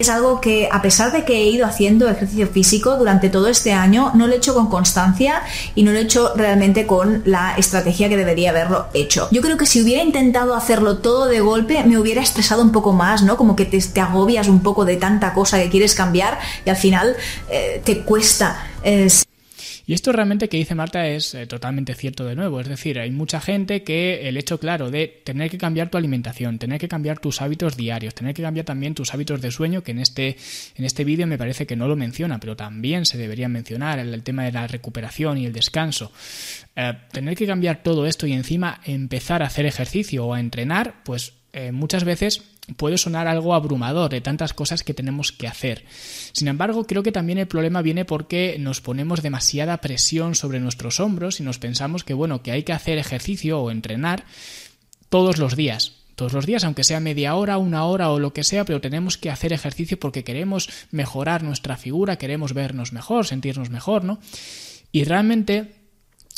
S2: Es algo que, a pesar de que he ido haciendo ejercicio físico durante todo este año, no lo he hecho con constancia y no lo he hecho realmente con la estrategia que debería haberlo hecho. Yo creo que si hubiera intentado hacerlo todo de golpe, me hubiera estresado un poco más, ¿no? Como que te, agobias un poco de tanta cosa que quieres cambiar y al final eh, te cuesta. Eh,
S1: y esto realmente que dice Marta es eh, totalmente cierto de nuevo. Es decir, hay mucha gente que el hecho, claro, de tener que cambiar tu alimentación, tener que cambiar tus hábitos diarios, tener que cambiar también tus hábitos de sueño, que en este, en este vídeo me parece que no lo menciona, pero también se debería mencionar el, tema de la recuperación y el descanso. Eh, tener que cambiar todo esto y encima empezar a hacer ejercicio o a entrenar, pues eh, muchas veces puede sonar algo abrumador de tantas cosas que tenemos que hacer. Sin embargo, creo que también el problema viene porque nos ponemos demasiada presión sobre nuestros hombros y nos pensamos que bueno, que hay que hacer ejercicio o entrenar todos los días. Todos los días, aunque sea media hora, una hora o lo que sea, pero tenemos que hacer ejercicio porque queremos mejorar nuestra figura, queremos vernos mejor, sentirnos mejor, ¿no? Y realmente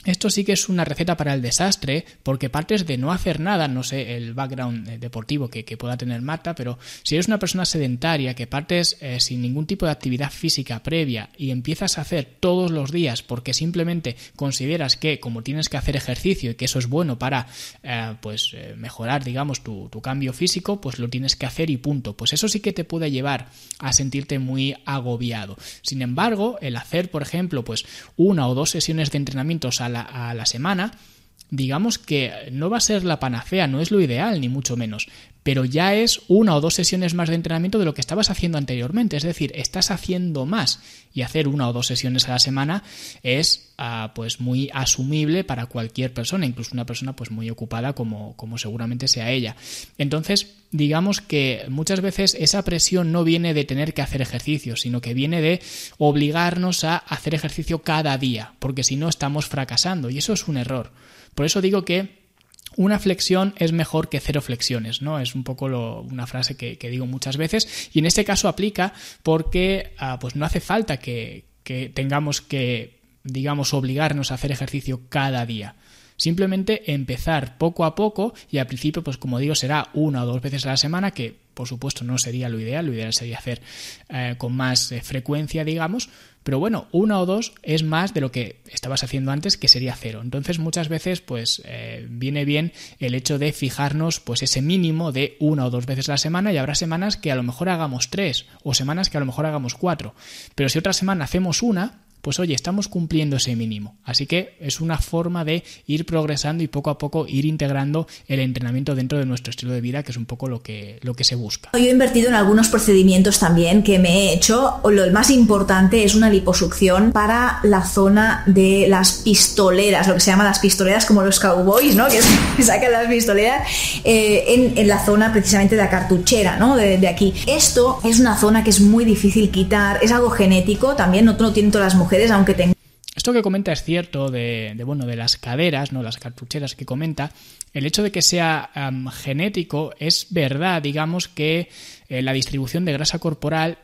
S1: esto sí que es una receta para el desastre, porque partes de no hacer nada, no sé el background eh, deportivo que, pueda tener Marta, pero si eres una persona sedentaria, que partes eh, sin ningún tipo de actividad física previa y empiezas a hacer todos los días porque simplemente consideras que como tienes que hacer ejercicio y que eso es bueno para eh, pues mejorar, digamos, tu, tu cambio físico, pues lo tienes que hacer y punto. Pues eso sí que te puede llevar a sentirte muy agobiado. Sin embargo, el hacer, por ejemplo, pues una o dos sesiones de entrenamientos a a la semana, digamos que no va a ser la panacea, no es lo ideal, ni mucho menos, pero ya es una o dos sesiones más de entrenamiento de lo que estabas haciendo anteriormente, es decir, estás haciendo más y hacer una o dos sesiones a la semana es ah, pues muy asumible para cualquier persona, incluso una persona pues muy ocupada como, como seguramente sea ella. Entonces, digamos que muchas veces esa presión no viene de tener que hacer ejercicio, sino que viene de obligarnos a hacer ejercicio cada día, porque si no estamos fracasando y eso es un error. Por eso digo que una flexión es mejor que cero flexiones, ¿no? Es un poco una frase que, digo muchas veces y en este caso aplica porque ah, pues no hace falta que, que tengamos que, digamos, obligarnos a hacer ejercicio cada día. Simplemente empezar poco a poco y al principio, pues como digo, será una o dos veces a la semana, que por supuesto no sería lo ideal, lo ideal sería hacer eh, con más eh, frecuencia, digamos, pero bueno, una o dos es más de lo que estabas haciendo antes, que sería cero. Entonces muchas veces pues eh, viene bien el hecho de fijarnos pues ese mínimo de una o dos veces a la semana y habrá semanas que a lo mejor hagamos tres o semanas que a lo mejor hagamos cuatro. Pero si otra semana hacemos una, pues oye, estamos cumpliendo ese mínimo. Así que es una forma de ir progresando y poco a poco ir integrando el entrenamiento dentro de nuestro estilo de vida, que es un poco lo que, lo que se busca.
S2: Yo he invertido en algunos procedimientos también que me he hecho. Lo más importante es una liposucción para la zona de las pistoleras, lo que se llama las pistoleras como los cowboys, ¿no? Que sacan las pistoleras eh, en, la zona precisamente de la cartuchera, ¿no? De, aquí. Esto es una zona que es muy difícil quitar, es algo genético, también no, no tienen todas las mujeres
S1: Esto que comenta es cierto de, bueno, de las caderas, ¿no? las cartucheras que comenta. El hecho de que sea genético es verdad, digamos que eh, la distribución de grasa corporal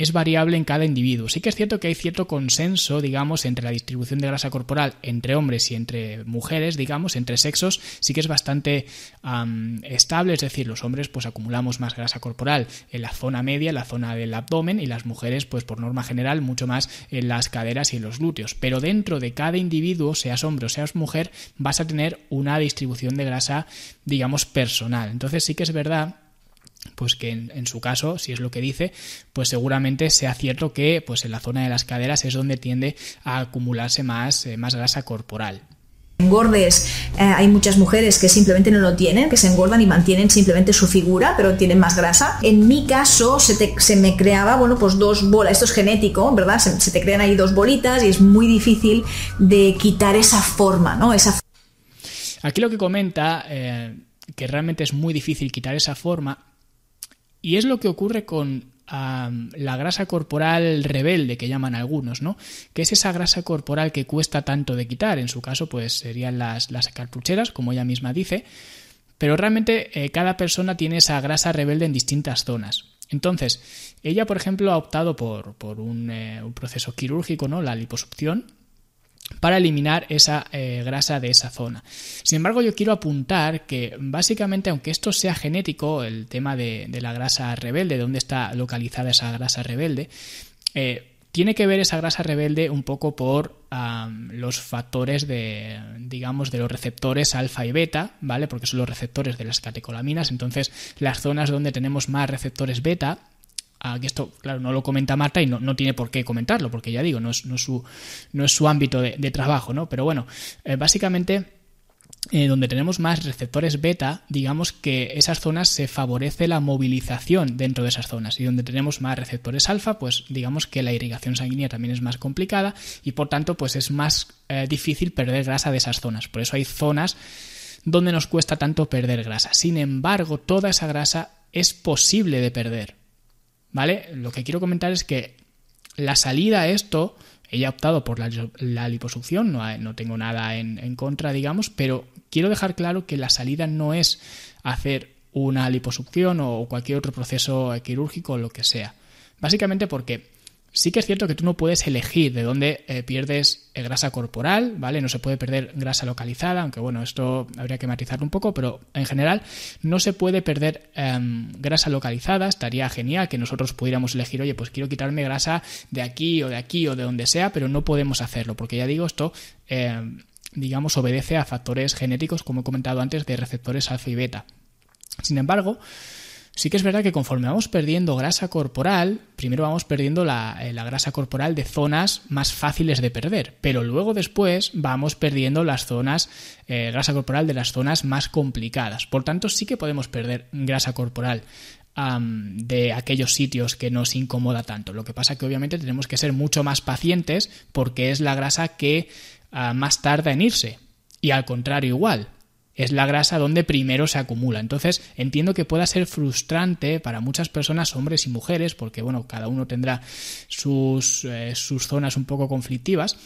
S1: es variable en cada individuo. Sí que es cierto que hay cierto consenso, digamos, entre la distribución de grasa corporal entre hombres y entre mujeres, digamos, entre sexos, sí que es bastante estable, es decir, los hombres pues acumulamos más grasa corporal en la zona media, en la zona del abdomen y las mujeres pues por norma general mucho más en las caderas y en los glúteos. Pero dentro de cada individuo, seas hombre o seas mujer, vas a tener una distribución de grasa, digamos, personal. Entonces sí que es verdad pues que en, su caso, si es lo que dice, pues seguramente sea cierto que pues en la zona de las caderas es donde tiende a acumularse más, eh, más grasa corporal.
S2: Engordes, eh, hay muchas mujeres que simplemente no lo tienen, que se engordan y mantienen simplemente su figura, pero tienen más grasa. En mi caso se, me creaba, bueno, pues dos bolas, esto es genético, ¿verdad? Se, te crean ahí dos bolitas y es muy difícil de quitar esa forma, ¿no? Esa...
S1: Aquí lo que comenta, eh, que realmente es muy difícil quitar esa forma, y es lo que ocurre con la grasa corporal rebelde que llaman algunos, ¿no? Que es esa grasa corporal que cuesta tanto de quitar. En su caso, pues serían las, las cartucheras, como ella misma dice. Pero realmente eh, cada persona tiene esa grasa rebelde en distintas zonas. Entonces, ella, por ejemplo, ha optado por, por un, eh, un, proceso quirúrgico, ¿no? La liposucción, para eliminar esa eh, grasa de esa zona. Sin embargo, yo quiero apuntar que básicamente, aunque esto sea genético, el tema de, la grasa rebelde, dónde está localizada esa grasa rebelde, eh, tiene que ver esa grasa rebelde un poco por los factores de, digamos, de los receptores alfa y beta, ¿vale? Porque son los receptores de las catecolaminas. Entonces, las zonas donde tenemos más receptores beta que esto, claro, no lo comenta Marta y no, tiene por qué comentarlo, porque ya digo, no es, no es, su, no es su ámbito de, trabajo, ¿no? Pero bueno, eh, básicamente eh, donde tenemos más receptores beta, digamos que esas zonas se favorece la movilización dentro de esas zonas. Y donde tenemos más receptores alfa, pues digamos que la irrigación sanguínea también es más complicada y por tanto pues es más eh, difícil perder grasa de esas zonas. Por eso hay zonas donde nos cuesta tanto perder grasa. Sin embargo, toda esa grasa es posible de perder. ¿Vale? Lo que quiero comentar es que la salida a esto, ella ha optado por la, liposucción, no, no, tengo nada en, contra, digamos, pero quiero dejar claro que la salida no es hacer una liposucción o cualquier otro proceso quirúrgico o lo que sea. Básicamente porque Sí que es cierto que tú no puedes elegir de dónde eh, pierdes grasa corporal, ¿vale? No se puede perder grasa localizada, aunque bueno, esto habría que matizarlo un poco, pero en general no se puede perder em, grasa localizada. Estaría genial que nosotros pudiéramos elegir, oye, pues quiero quitarme grasa de aquí o de aquí o de donde sea, pero no podemos hacerlo, porque ya digo, esto, em, digamos, obedece a factores genéticos, como he comentado antes, de receptores alfa y beta. Sin embargo, Sí que es verdad que conforme vamos perdiendo grasa corporal, primero vamos perdiendo la, eh, grasa corporal de zonas más fáciles de perder, pero luego después vamos perdiendo las zonas, eh, grasa corporal de las zonas más complicadas. Por tanto, sí que podemos perder grasa corporal de aquellos sitios que nos incomoda tanto. Lo que pasa que obviamente tenemos que ser mucho más pacientes porque es la grasa que ah, más tarda en irse. Y al contrario igual, es la grasa donde primero se acumula. Entonces, entiendo que pueda ser frustrante para muchas personas, hombres y mujeres, porque bueno, cada uno tendrá sus, eh, sus zonas un poco conflictivas,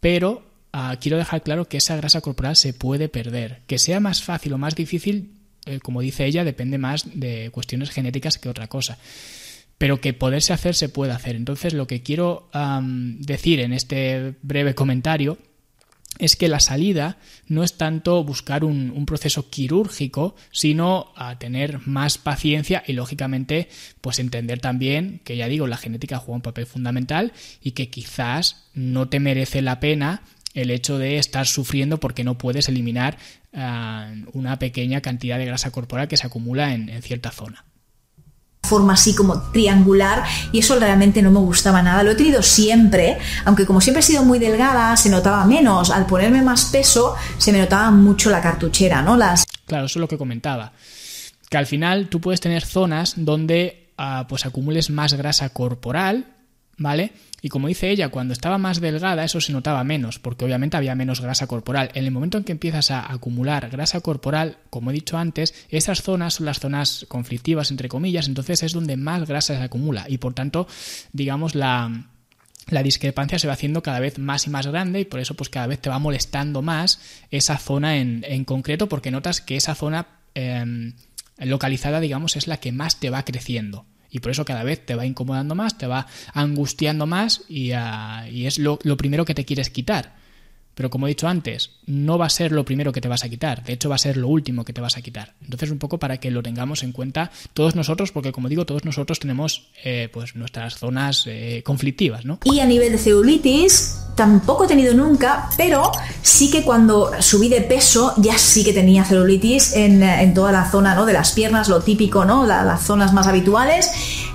S1: pero ah, quiero dejar claro que esa grasa corporal se puede perder. Que sea más fácil o más difícil, eh, como dice ella, depende más de cuestiones genéticas que otra cosa pero que poderse hacer se puede hacer. Entonces, lo que quiero decir en este breve comentario es que la salida no es tanto buscar un, proceso quirúrgico, sino tener más paciencia y lógicamente pues entender también que ya digo la genética juega un papel fundamental y que quizás no te merece la pena el hecho de estar sufriendo porque no puedes eliminar ah, una pequeña cantidad de grasa corporal que se acumula en cierta zona
S2: forma así como triangular y eso realmente no me gustaba nada. Lo he tenido siempre, aunque como siempre he sido muy delgada, se notaba menos. Al ponerme más peso, se me notaba mucho la cartuchera, ¿no? Las...
S1: Claro, eso es lo que comentaba. Que al final tú puedes tener zonas donde ah, pues acumules más grasa corporal, ¿vale? Y como dice ella, cuando estaba más delgada eso se notaba menos, porque obviamente había menos grasa corporal. En el momento en que empiezas a acumular grasa corporal, como he dicho antes, esas zonas son las zonas conflictivas, entre comillas, entonces es donde más grasa se acumula y por tanto, digamos, la, la discrepancia se va haciendo cada vez más y más grande y por eso pues cada vez te va molestando más esa zona en, en concreto porque notas que esa zona em, localizada digamos es la que más te va creciendo y por eso cada vez te va incomodando más, te va angustiando más y, ah, es lo, lo primero que te quieres quitar. Pero como he dicho antes, no va a ser lo primero que te vas a quitar, de hecho va a ser lo último que te vas a quitar. Entonces un poco para que lo tengamos en cuenta todos nosotros, porque como digo, todos nosotros tenemos eh, pues nuestras zonas eh, conflictivas, ¿no?
S2: Y a nivel de celulitis, tampoco he tenido nunca, pero sí que cuando subí de peso ya sí que tenía celulitis en, en toda la zona ¿no? de las piernas, lo típico, ¿no? las zonas más habituales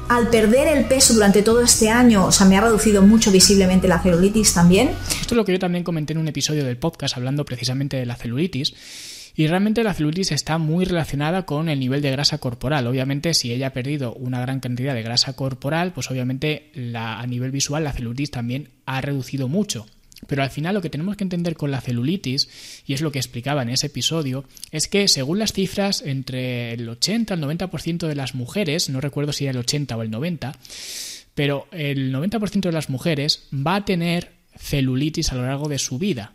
S2: al perder el peso durante todo este año, o sea, me ha reducido mucho visiblemente la celulitis también.
S1: Esto es lo que yo también comenté en un episodio del podcast hablando precisamente de la celulitis. Y realmente la celulitis está muy relacionada con el nivel de grasa corporal. Obviamente, si ella ha perdido una gran cantidad de grasa corporal, pues obviamente la, a nivel visual la celulitis también ha reducido mucho. Pero al final lo que tenemos que entender con la celulitis, y es lo que explicaba en ese episodio, es que según las cifras, entre el 80 al 90% de las mujeres, no recuerdo si era el 80 o el 90, pero el 90% de las mujeres va a tener celulitis a lo largo de su vida.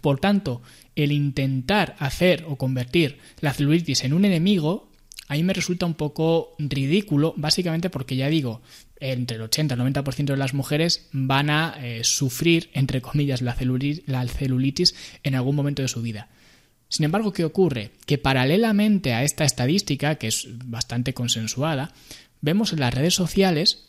S1: Por tanto, el intentar hacer o convertir la celulitis en un enemigo, a mí me resulta un poco ridículo, básicamente porque ya digo, entre el 80 y el 90% de las mujeres van a eh, sufrir, entre comillas, la celulitis, en algún momento de su vida. Sin embargo, ¿qué ocurre? Que paralelamente a esta estadística, que es bastante consensuada, vemos en las redes sociales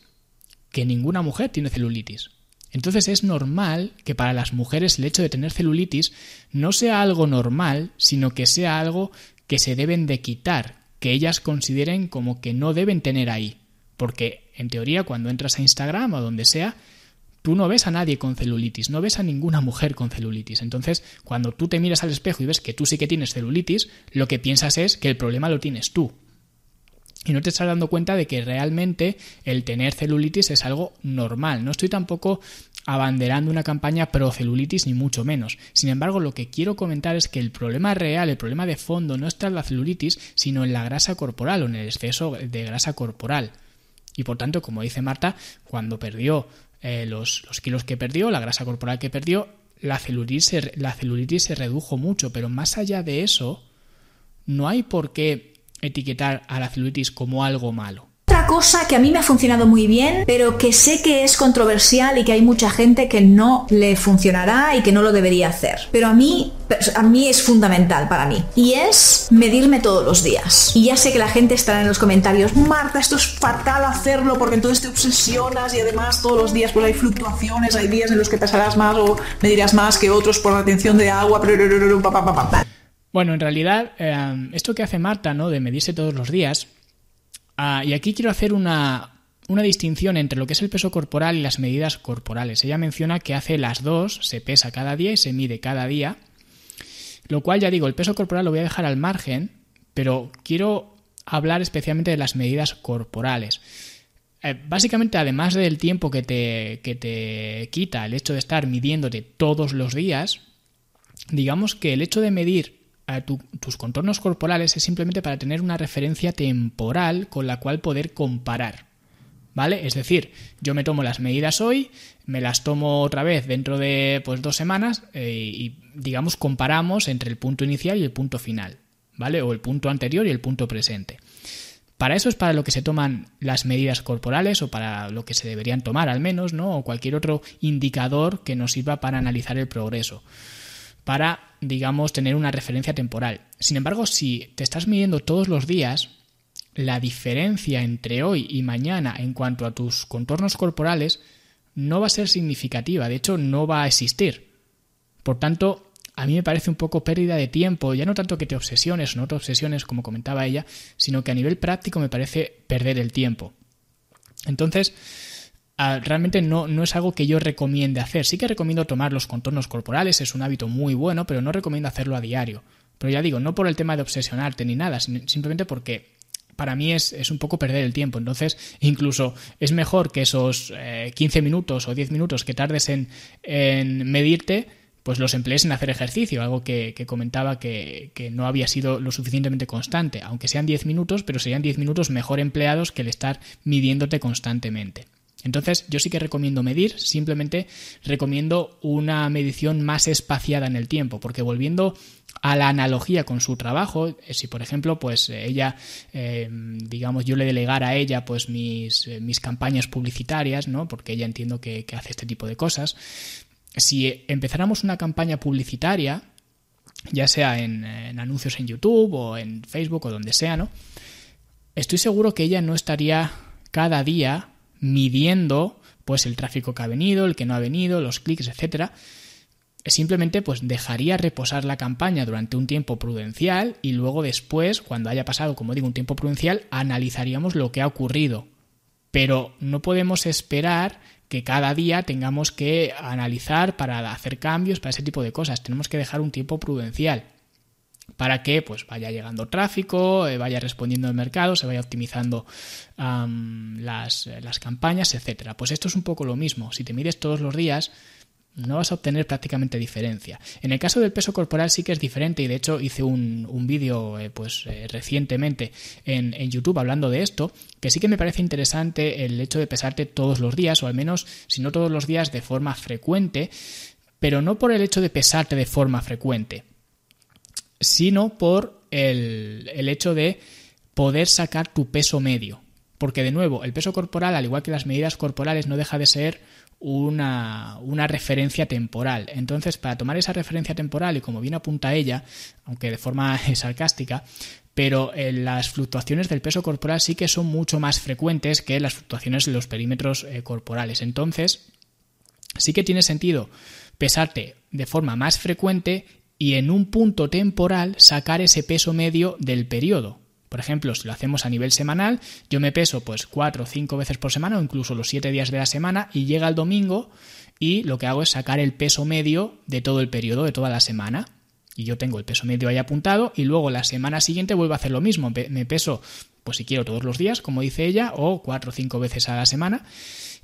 S1: que ninguna mujer tiene celulitis. Entonces es normal que para las mujeres el hecho de tener celulitis no sea algo normal, sino que sea algo que se deben de quitar, que ellas consideren como que no deben tener ahí. Porque en teoría, cuando entras a Instagram o donde sea, tú no ves a nadie con celulitis, no ves a ninguna mujer con celulitis. Entonces, cuando tú te miras al espejo y ves que tú sí que tienes celulitis, lo que piensas es que el problema lo tienes tú. Y no te estás dando cuenta de que realmente el tener celulitis es algo normal. No estoy tampoco abanderando una campaña pro celulitis ni mucho menos. Sin embargo, lo que quiero comentar es que el problema real, el problema de fondo no está en la celulitis, sino en la grasa corporal o en el exceso de grasa corporal. Y por tanto, como dice Marta, cuando perdió eh, los, kilos que perdió, la grasa corporal que perdió, la celulitis, la celulitis se redujo mucho, pero más allá de eso, no hay por qué etiquetar a la celulitis como algo malo
S2: cosa que a mí me ha funcionado muy bien, pero que sé que es controversial y que hay mucha gente que no le funcionará y que no lo debería hacer. Pero a mí, a mí es fundamental para mí. Y es medirme todos los días. Y ya sé que la gente estará en los comentarios, Marta, esto es fatal hacerlo porque entonces te obsesionas y además todos los días pues hay fluctuaciones, hay días en los que pesarás más o medirás más que otros por la atención de agua.
S1: Bueno, en realidad, eh, esto que hace Marta, ¿no? De medirse todos los días, ah, y aquí quiero hacer una, una distinción entre lo que es el peso corporal y las medidas corporales. Ella menciona que hace las dos, se pesa cada día y se mide cada día, lo cual ya digo, el peso corporal lo voy a dejar al margen, pero quiero hablar especialmente de las medidas corporales. Eh, básicamente, además del tiempo que te, que te quita el hecho de estar midiéndote todos los días, digamos que el hecho de medir tus contornos corporales es simplemente para tener una referencia temporal con la cual poder comparar. ¿Vale? Es decir, yo me tomo las medidas hoy, me las tomo otra vez dentro de pues, dos semanas eh, y digamos comparamos entre el punto inicial y el punto final, ¿vale? O el punto anterior y el punto presente. Para eso es para lo que se toman las medidas corporales o para lo que se deberían tomar al menos, ¿no? O cualquier otro indicador que nos sirva para analizar el progreso para, digamos, tener una referencia temporal. Sin embargo, si te estás midiendo todos los días, la diferencia entre hoy y mañana en cuanto a tus contornos corporales no va a ser significativa, de hecho no va a existir. Por tanto, a mí me parece un poco pérdida de tiempo, ya no tanto que te obsesiones o no te obsesiones, como comentaba ella, sino que a nivel práctico me parece perder el tiempo. Entonces, realmente no, no es algo que yo recomiende hacer. Sí que recomiendo tomar los contornos corporales, es un hábito muy bueno, pero no recomiendo hacerlo a diario. Pero ya digo, no por el tema de obsesionarte ni nada, simplemente porque para mí es, un poco perder el tiempo. Entonces, incluso es mejor que esos 15 eh, minutos o 10 minutos que tardes en, medirte, pues los emplees en hacer ejercicio, algo que, comentaba que, que, no había sido lo suficientemente constante, aunque sean 10 minutos, pero serían 10 minutos mejor empleados que el estar midiéndote constantemente. Entonces, yo sí que recomiendo medir, simplemente recomiendo una medición más espaciada en el tiempo, porque volviendo a la analogía con su trabajo, eh, si por ejemplo, pues eh, ella, eh, digamos, yo le delegara a ella pues mis, mis campañas publicitarias, ¿no? Porque ella entiendo que, hace este tipo de cosas. Si empezáramos una campaña publicitaria, ya sea en, en anuncios en YouTube o en Facebook o donde sea, ¿no? Estoy seguro que ella no estaría cada día midiendo pues el tráfico que ha venido, el que no ha venido, los clics, etcétera. Simplemente pues dejaría reposar la campaña durante un tiempo prudencial y luego después, cuando haya pasado, como digo, un tiempo prudencial, analizaríamos lo que ha ocurrido. Pero no podemos esperar que cada día tengamos que analizar para hacer cambios, para ese tipo de cosas. Tenemos que dejar un tiempo prudencial para que pues vaya llegando tráfico, eh, vaya respondiendo el mercado, se vaya optimizando las, las, campañas, etcétera. Pues esto es un poco lo mismo. Si te mides todos los días, no vas a obtener prácticamente diferencia. En el caso del peso corporal sí que es diferente y de hecho hice un, un vídeo eh, pues eh, recientemente en, en, YouTube hablando de esto, que sí que me parece interesante el hecho de pesarte todos los días o al menos si no todos los días de forma frecuente, pero no por el hecho de pesarte de forma frecuente sino por el, hecho de poder sacar tu peso medio. Porque de nuevo, el peso corporal, al igual que las medidas corporales, no deja de ser una, una, referencia temporal. Entonces, para tomar esa referencia temporal, y como bien apunta ella, aunque de forma sarcástica, pero eh, las fluctuaciones del peso corporal sí que son mucho más frecuentes que las fluctuaciones de los perímetros eh, corporales. Entonces, sí que tiene sentido pesarte de forma más frecuente y en un punto temporal sacar ese peso medio del periodo. Por ejemplo, si lo hacemos a nivel semanal, yo me peso pues cuatro o cinco veces por semana o incluso los siete días de la semana y llega el domingo y lo que hago es sacar el peso medio de todo el periodo, de toda la semana. Y yo tengo el peso medio ahí apuntado y luego la semana siguiente vuelvo a hacer lo mismo. Me peso, pues si quiero, todos los días, como dice ella, o cuatro o cinco veces a la semana.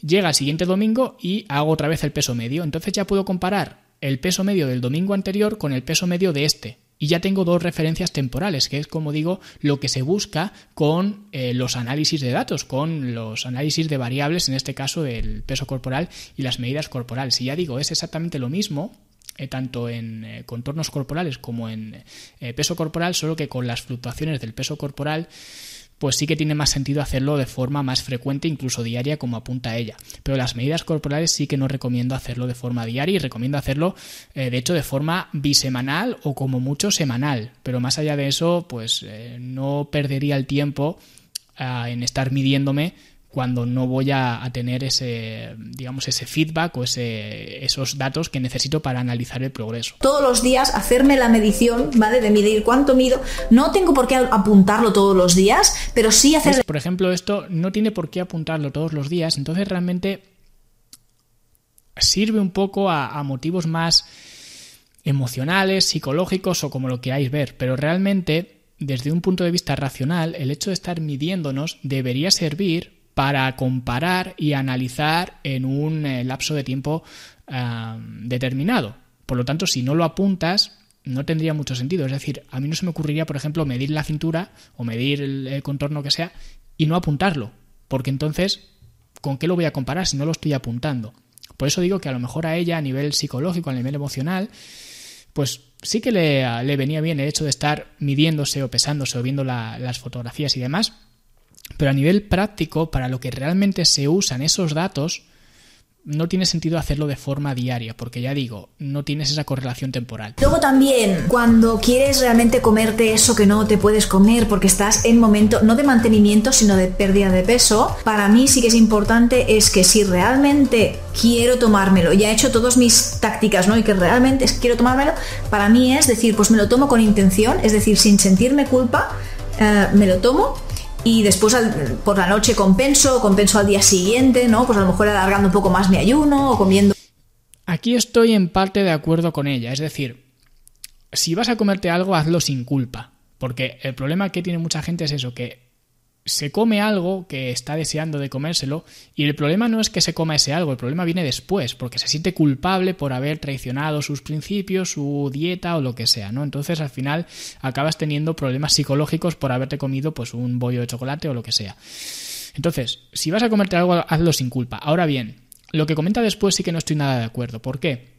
S1: Llega el siguiente domingo y hago otra vez el peso medio. Entonces ya puedo comparar el peso medio del domingo anterior con el peso medio de este. Y ya tengo dos referencias temporales, que es, como digo, lo que se busca con eh, los análisis de datos, con los análisis de variables, en este caso del peso corporal y las medidas corporales. Y ya digo, es exactamente lo mismo, eh, tanto en eh, contornos corporales como en peso corporal, solo que con las fluctuaciones del peso corporal pues sí que tiene más sentido hacerlo de forma más frecuente, incluso diaria, como apunta ella. Pero las medidas corporales sí que no recomiendo hacerlo de forma diaria y recomiendo hacerlo, eh, de hecho, de forma bisemanal o como mucho semanal. Pero más allá de eso, pues eh, no perdería el tiempo ah, en estar midiéndome cuando no voy a, tener ese, digamos, ese feedback o ese, esos datos que necesito para analizar el progreso.
S2: Todos los días hacerme la medición, ¿vale? De medir cuánto mido. No tengo por qué apuntarlo todos los días, pero sí hacer...
S1: Por ejemplo, esto no tiene por qué apuntarlo todos los días, entonces realmente sirve un poco a, a motivos más emocionales, psicológicos o como lo queráis ver, pero realmente desde un punto de vista racional, el hecho de estar midiéndonos debería servir para comparar y analizar en un eh, lapso de tiempo ah, determinado. Por lo tanto, si no lo apuntas, no tendría mucho sentido. Es decir, a mí no se me ocurriría, por ejemplo, medir la cintura o medir el, contorno que sea y no apuntarlo. Porque entonces, ¿con qué lo voy a comparar si no lo estoy apuntando? Por eso digo que a lo mejor a ella, a nivel psicológico, a nivel emocional, pues sí que le, venía bien el hecho de estar midiéndose o pesándose o viendo las fotografías y demás, pero a nivel práctico, para lo que realmente se usan esos datos, no tiene sentido hacerlo de forma diaria, porque ya digo, no tienes esa correlación temporal.
S2: Luego también, cuando quieres realmente comerte eso que no te puedes comer porque estás en momento no de mantenimiento, sino de pérdida de peso, para mí sí que es importante es que si realmente quiero tomármelo, ya he hecho todas mis tácticas, ¿no? Y que realmente quiero tomármelo, para mí es decir, pues me lo tomo con intención, es decir, sin sentirme culpa, eh, me lo tomo y después por la noche compenso, compenso al día siguiente, ¿no? Pues a lo mejor alargando un poco más mi ayuno o comiendo.
S1: Aquí estoy en parte de acuerdo con ella, es decir, si vas a comerte algo, hazlo sin culpa. Porque el problema que tiene mucha gente es eso, que se come algo que está deseando de comérselo y el problema no es que se coma ese algo, el problema viene después, porque se siente culpable por haber traicionado sus principios, su dieta o lo que sea, ¿no? Entonces al final acabas teniendo problemas psicológicos por haberte comido pues un bollo de chocolate o lo que sea. Entonces, si vas a comerte algo, hazlo sin culpa. Ahora bien, lo que comenta después sí que no estoy nada de acuerdo. ¿Por qué?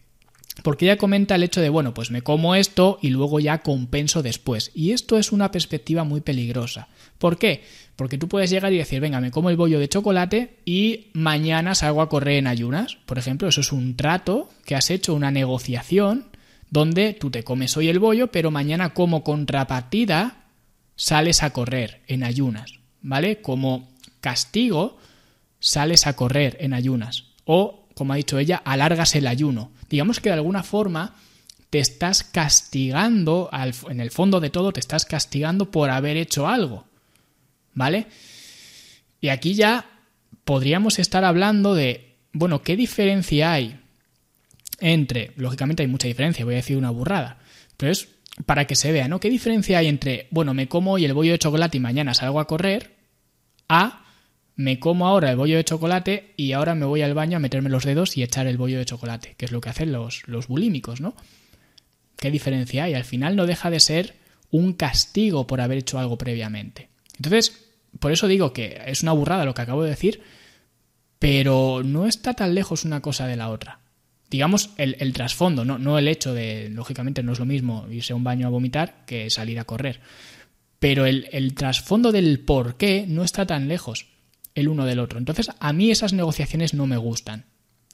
S1: Porque ella comenta el hecho de, bueno, pues me como esto y luego ya compenso después. Y esto es una perspectiva muy peligrosa. ¿Por qué? Porque tú puedes llegar y decir, venga, me como el bollo de chocolate y mañana salgo a correr en ayunas. Por ejemplo, eso es un trato que has hecho, una negociación, donde tú te comes hoy el bollo, pero mañana como contrapartida sales a correr en ayunas. ¿Vale? Como castigo sales a correr en ayunas. O como ha dicho ella, alargas el ayuno. Digamos que de alguna forma te estás castigando, en el fondo de todo, te estás castigando por haber hecho algo. ¿Vale? Y aquí ya podríamos estar hablando de, bueno, ¿qué diferencia hay entre, lógicamente hay mucha diferencia, voy a decir una burrada, pero es para que se vea, ¿no? ¿Qué diferencia hay entre, bueno, me como hoy el bollo de chocolate y mañana salgo a correr, a me como ahora el bollo de chocolate y ahora me voy al baño a meterme los dedos y echar el bollo de chocolate, que es lo que hacen los, los bulímicos, ¿no? ¿Qué diferencia hay? Al final no deja de ser un castigo por haber hecho algo previamente. Entonces, por eso digo que es una burrada lo que acabo de decir, pero no está tan lejos una cosa de la otra. Digamos, el, trasfondo, ¿no? no el hecho de, lógicamente no es lo mismo irse a un baño a vomitar que salir a correr. Pero el, el trasfondo del por qué no está tan lejos el uno del otro. Entonces, a mí esas negociaciones no me gustan.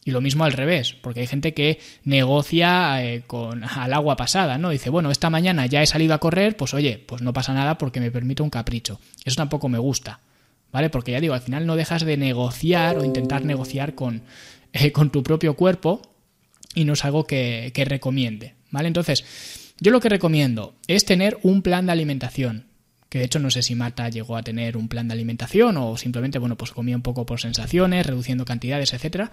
S1: Y lo mismo al revés, porque hay gente que negocia eh, con al agua pasada, ¿no? Dice, bueno, esta mañana ya he salido a correr, pues oye, pues no pasa nada porque me permito un capricho. Eso tampoco me gusta, ¿vale? Porque ya digo, al final no dejas de negociar o intentar negociar con, eh, con tu propio cuerpo y no es algo que, que recomiende, ¿vale? Entonces, yo lo que recomiendo es tener un plan de alimentación que de hecho no sé si Marta llegó a tener un plan de alimentación o simplemente, bueno, pues comía un poco por sensaciones, reduciendo cantidades, etcétera.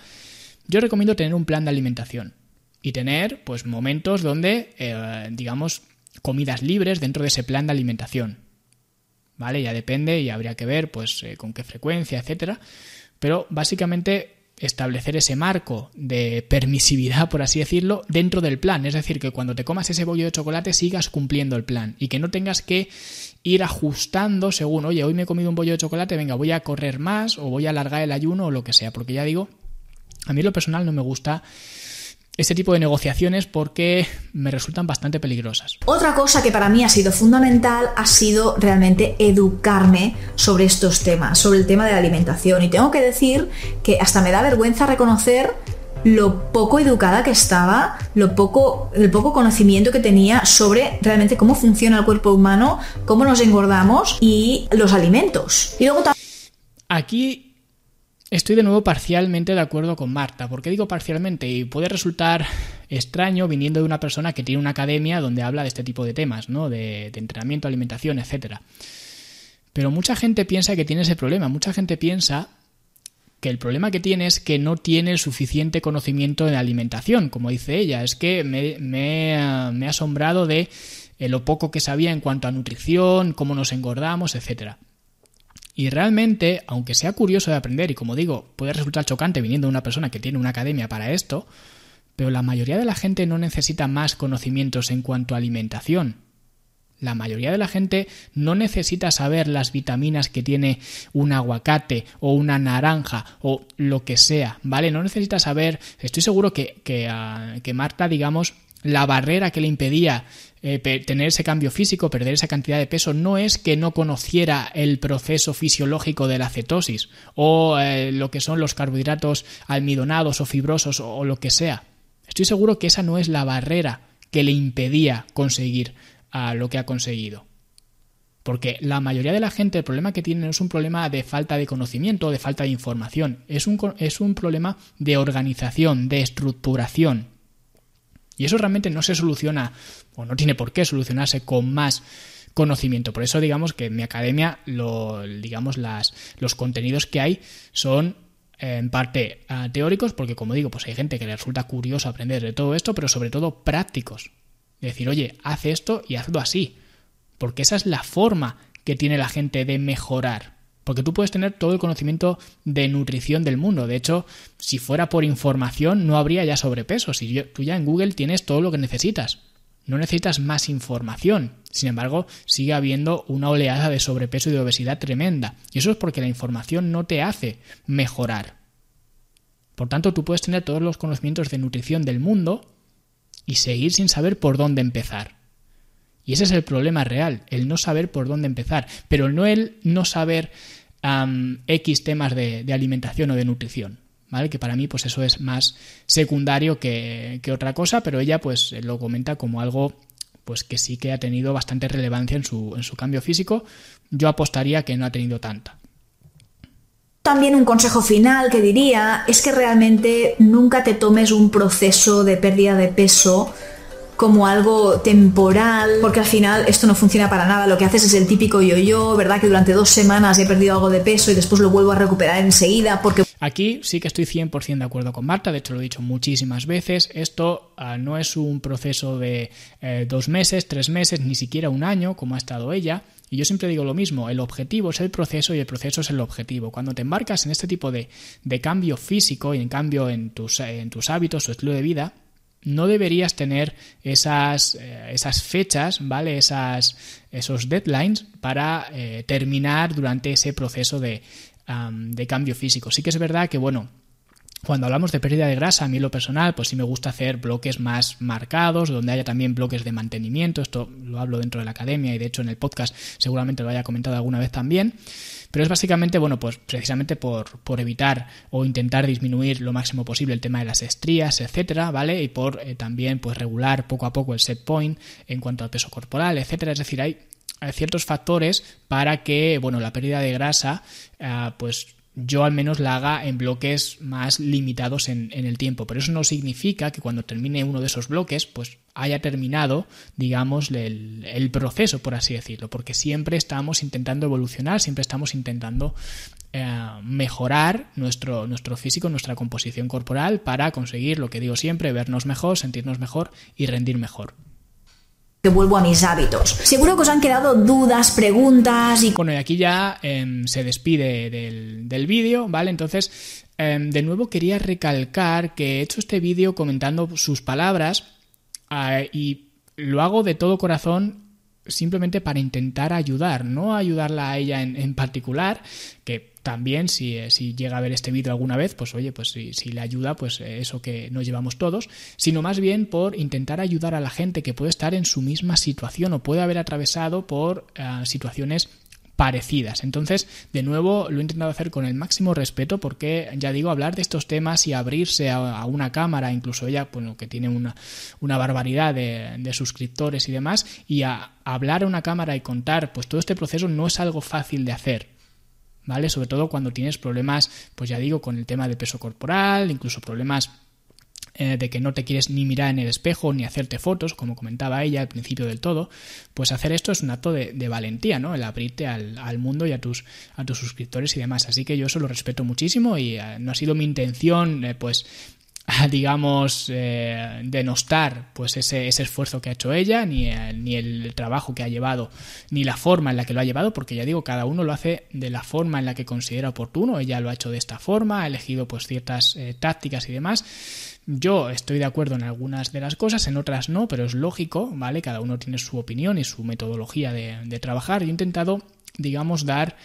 S1: Yo recomiendo tener un plan de alimentación y tener, pues, momentos donde, eh, digamos, comidas libres dentro de ese plan de alimentación. ¿Vale? Ya depende y habría que ver, pues, eh, con qué frecuencia, etcétera. Pero básicamente establecer ese marco de permisividad, por así decirlo, dentro del plan. Es decir, que cuando te comas ese bollo de chocolate sigas cumpliendo el plan y que no tengas que ir ajustando según, oye, hoy me he comido un bollo de chocolate, venga, voy a correr más o voy a alargar el ayuno o lo que sea, porque ya digo, a mí lo personal no me gusta este tipo de negociaciones porque me resultan bastante peligrosas.
S2: Otra cosa que para mí ha sido fundamental ha sido realmente educarme sobre estos temas, sobre el tema de la alimentación. Y tengo que decir que hasta me da vergüenza reconocer lo poco educada que estaba, lo poco, el poco conocimiento que tenía sobre realmente cómo funciona el cuerpo humano, cómo nos engordamos y los alimentos. Y luego
S1: Aquí Estoy de nuevo parcialmente de acuerdo con Marta. ¿Por qué digo parcialmente? Y puede resultar extraño viniendo de una persona que tiene una academia donde habla de este tipo de temas, ¿no? De, entrenamiento, alimentación, etc. Pero mucha gente piensa que tiene ese problema. Mucha gente piensa que el problema que tiene es que no tiene suficiente conocimiento de alimentación, como dice ella. Es que me, me, me ha asombrado de eh, lo poco que sabía en cuanto a nutrición, cómo nos engordamos, etcétera. Y realmente, aunque sea curioso de aprender y como digo, puede resultar chocante viniendo de una persona que tiene una academia para esto, pero la mayoría de la gente no necesita más conocimientos en cuanto a alimentación. La mayoría de la gente no necesita saber las vitaminas que tiene un aguacate o una naranja o lo que sea, ¿vale? No necesita saber, estoy seguro que, que, ah, que Marta, digamos, la barrera que le impedía eh, tener ese cambio físico, perder esa cantidad de peso, no es que no conociera el proceso fisiológico de la cetosis o eh, lo que son los carbohidratos almidonados o fibrosos o, lo que sea. Estoy seguro que esa no es la barrera que le impedía conseguir a lo que ha conseguido. Porque la mayoría de la gente el problema que tiene no es un problema de falta de conocimiento o de falta de información, es un, es un problema de organización, de estructuración. Y eso realmente no se soluciona o no tiene por qué solucionarse con más conocimiento. Por eso digamos que en mi academia lo, digamos las, los contenidos que hay son en parte ah, teóricos, porque como digo, pues hay gente que le resulta curioso aprender de todo esto, pero sobre todo prácticos. decir, oye, haz esto y hazlo así. Porque esa es la forma que tiene la gente de mejorar. Porque tú puedes tener todo el conocimiento de nutrición del mundo. De hecho, si fuera por información, no habría ya sobrepeso. Si tú ya en Google tienes todo lo que necesitas. No necesitas más información. Sin embargo, sigue habiendo una oleada de sobrepeso y de obesidad tremenda. Y eso es porque la información no te hace mejorar. Por tanto, tú puedes tener todos los conocimientos de nutrición del mundo y seguir sin saber por dónde empezar. Y ese es el problema real, el no saber por dónde empezar, pero no el no saber X temas de, alimentación o de nutrición. ¿Vale? Que para mí, pues eso es más secundario que, otra cosa, pero ella pues lo comenta como algo pues que sí que ha tenido bastante relevancia en su, en su cambio físico. Yo apostaría que no ha tenido tanta.
S2: También un consejo final que diría es que realmente nunca te tomes un proceso de pérdida de peso como algo temporal, porque al final esto no funciona para nada. Lo que haces es el típico yo-yo, ¿verdad? Que durante dos semanas he perdido algo de peso y después lo vuelvo a recuperar enseguida porque...
S1: Aquí sí que estoy 100% de acuerdo con Marta, de hecho lo he dicho muchísimas veces, esto ah, no es un proceso de eh, dos meses, tres meses, ni siquiera un año, como ha estado ella, y yo siempre digo lo mismo, el objetivo es el proceso y el proceso es el objetivo. Cuando te embarcas en este tipo de, de cambio físico y en cambio en tus, en tus hábitos o estilo de vida, no deberías tener esas, eh, esas fechas, ¿vale? Esas, esos deadlines para eh, terminar durante ese proceso de, de cambio físico. Sí que es verdad que, bueno, cuando hablamos de pérdida de grasa, a mí lo personal, pues sí me gusta hacer bloques más marcados, donde haya también bloques de mantenimiento. Esto lo hablo dentro de la academia y de hecho en el podcast seguramente lo haya comentado alguna vez también. Pero es básicamente, bueno, pues precisamente por, por evitar o intentar disminuir lo máximo posible el tema de las estrías, etcétera, ¿vale? Y por eh, también, pues regular poco a poco el set point en cuanto al peso corporal, etcétera. Es decir, hay ciertos factores para que, bueno, la pérdida de grasa, ah, pues yo al menos la haga en bloques más limitados en, el tiempo. Pero eso no significa que cuando termine uno de esos bloques, pues haya terminado, digamos, el, proceso, por así decirlo. Porque siempre estamos intentando evolucionar, siempre estamos intentando eh, mejorar nuestro, nuestro físico, nuestra composición corporal para conseguir lo que digo siempre, vernos mejor, sentirnos mejor y rendir mejor
S2: que vuelvo a mis hábitos. Seguro que os han quedado dudas, preguntas y...
S1: Bueno, y aquí ya em, se despide del, vídeo, ¿vale? Entonces, em, de nuevo quería recalcar que he hecho este vídeo comentando sus palabras ah, y lo hago de todo corazón simplemente para intentar ayudar, no ayudarla a ella en, particular, que también si, si, llega a ver este vídeo alguna vez, pues oye, pues si, si, le ayuda, pues eso que nos llevamos todos, sino más bien por intentar ayudar a la gente que puede estar en su misma situación o puede haber atravesado por uh, situaciones parecidas. Entonces, de nuevo, lo he intentado hacer con el máximo respeto porque, ya digo, hablar de estos temas y abrirse a, una cámara, incluso ella, bueno, que tiene una, una barbaridad de, de, suscriptores y demás, y a hablar a una cámara y contar, pues todo este proceso no es algo fácil de hacer. ¿Vale? Sobre todo cuando tienes problemas, pues ya digo, con el tema del peso corporal, incluso problemas eh, de que no te quieres ni mirar en el espejo ni hacerte fotos, como comentaba ella al principio del todo, pues hacer esto es un acto de, de valentía, ¿no? El abrirte al, al, mundo y a tus, a tus suscriptores y demás. Así que yo eso lo respeto muchísimo y eh, no ha sido mi intención, eh, pues digamos, eh, denostar pues ese, ese, esfuerzo que ha hecho ella, ni el, ni el trabajo que ha llevado, ni la forma en la que lo ha llevado, porque ya digo, cada uno lo hace de la forma en la que considera oportuno, ella lo ha hecho de esta forma, ha elegido pues ciertas eh, tácticas y demás. Yo estoy de acuerdo en algunas de las cosas, en otras no, pero es lógico, ¿vale? Cada uno tiene su opinión y su metodología de, de trabajar. Yo he intentado, digamos, dar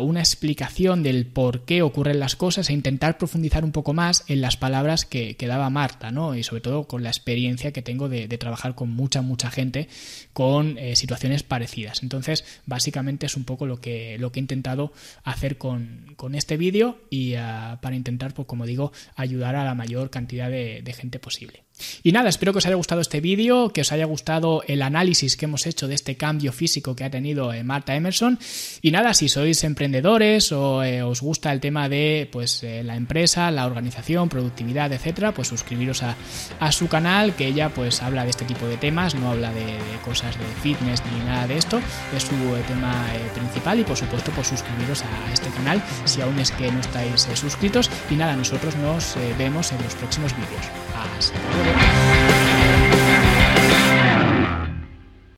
S1: una explicación del por qué ocurren las cosas e intentar profundizar un poco más en las palabras que, daba Marta, ¿no? Y sobre todo con la experiencia que tengo de, trabajar con mucha, mucha gente con eh, situaciones parecidas. Entonces, básicamente es un poco lo que, lo que he intentado hacer con, con este vídeo y uh, para intentar, pues como digo, ayudar a la mayor cantidad de gente posible. Y nada, espero que os haya gustado este vídeo, que os haya gustado el análisis que hemos hecho de este cambio físico que ha tenido eh, Marta Emerson. Y nada, si sois emprendedores o eh, os gusta el tema de pues eh, la empresa, la organización, productividad, etcétera, pues suscribiros a, a, su canal, que ella pues habla de este tipo de temas, no habla de, de cosas de fitness ni nada de esto, es su tema principal y por supuesto pues suscribiros a este canal si aún es que no estáis suscritos. Y nada, nosotros nos vemos en los próximos vídeos. Hasta luego.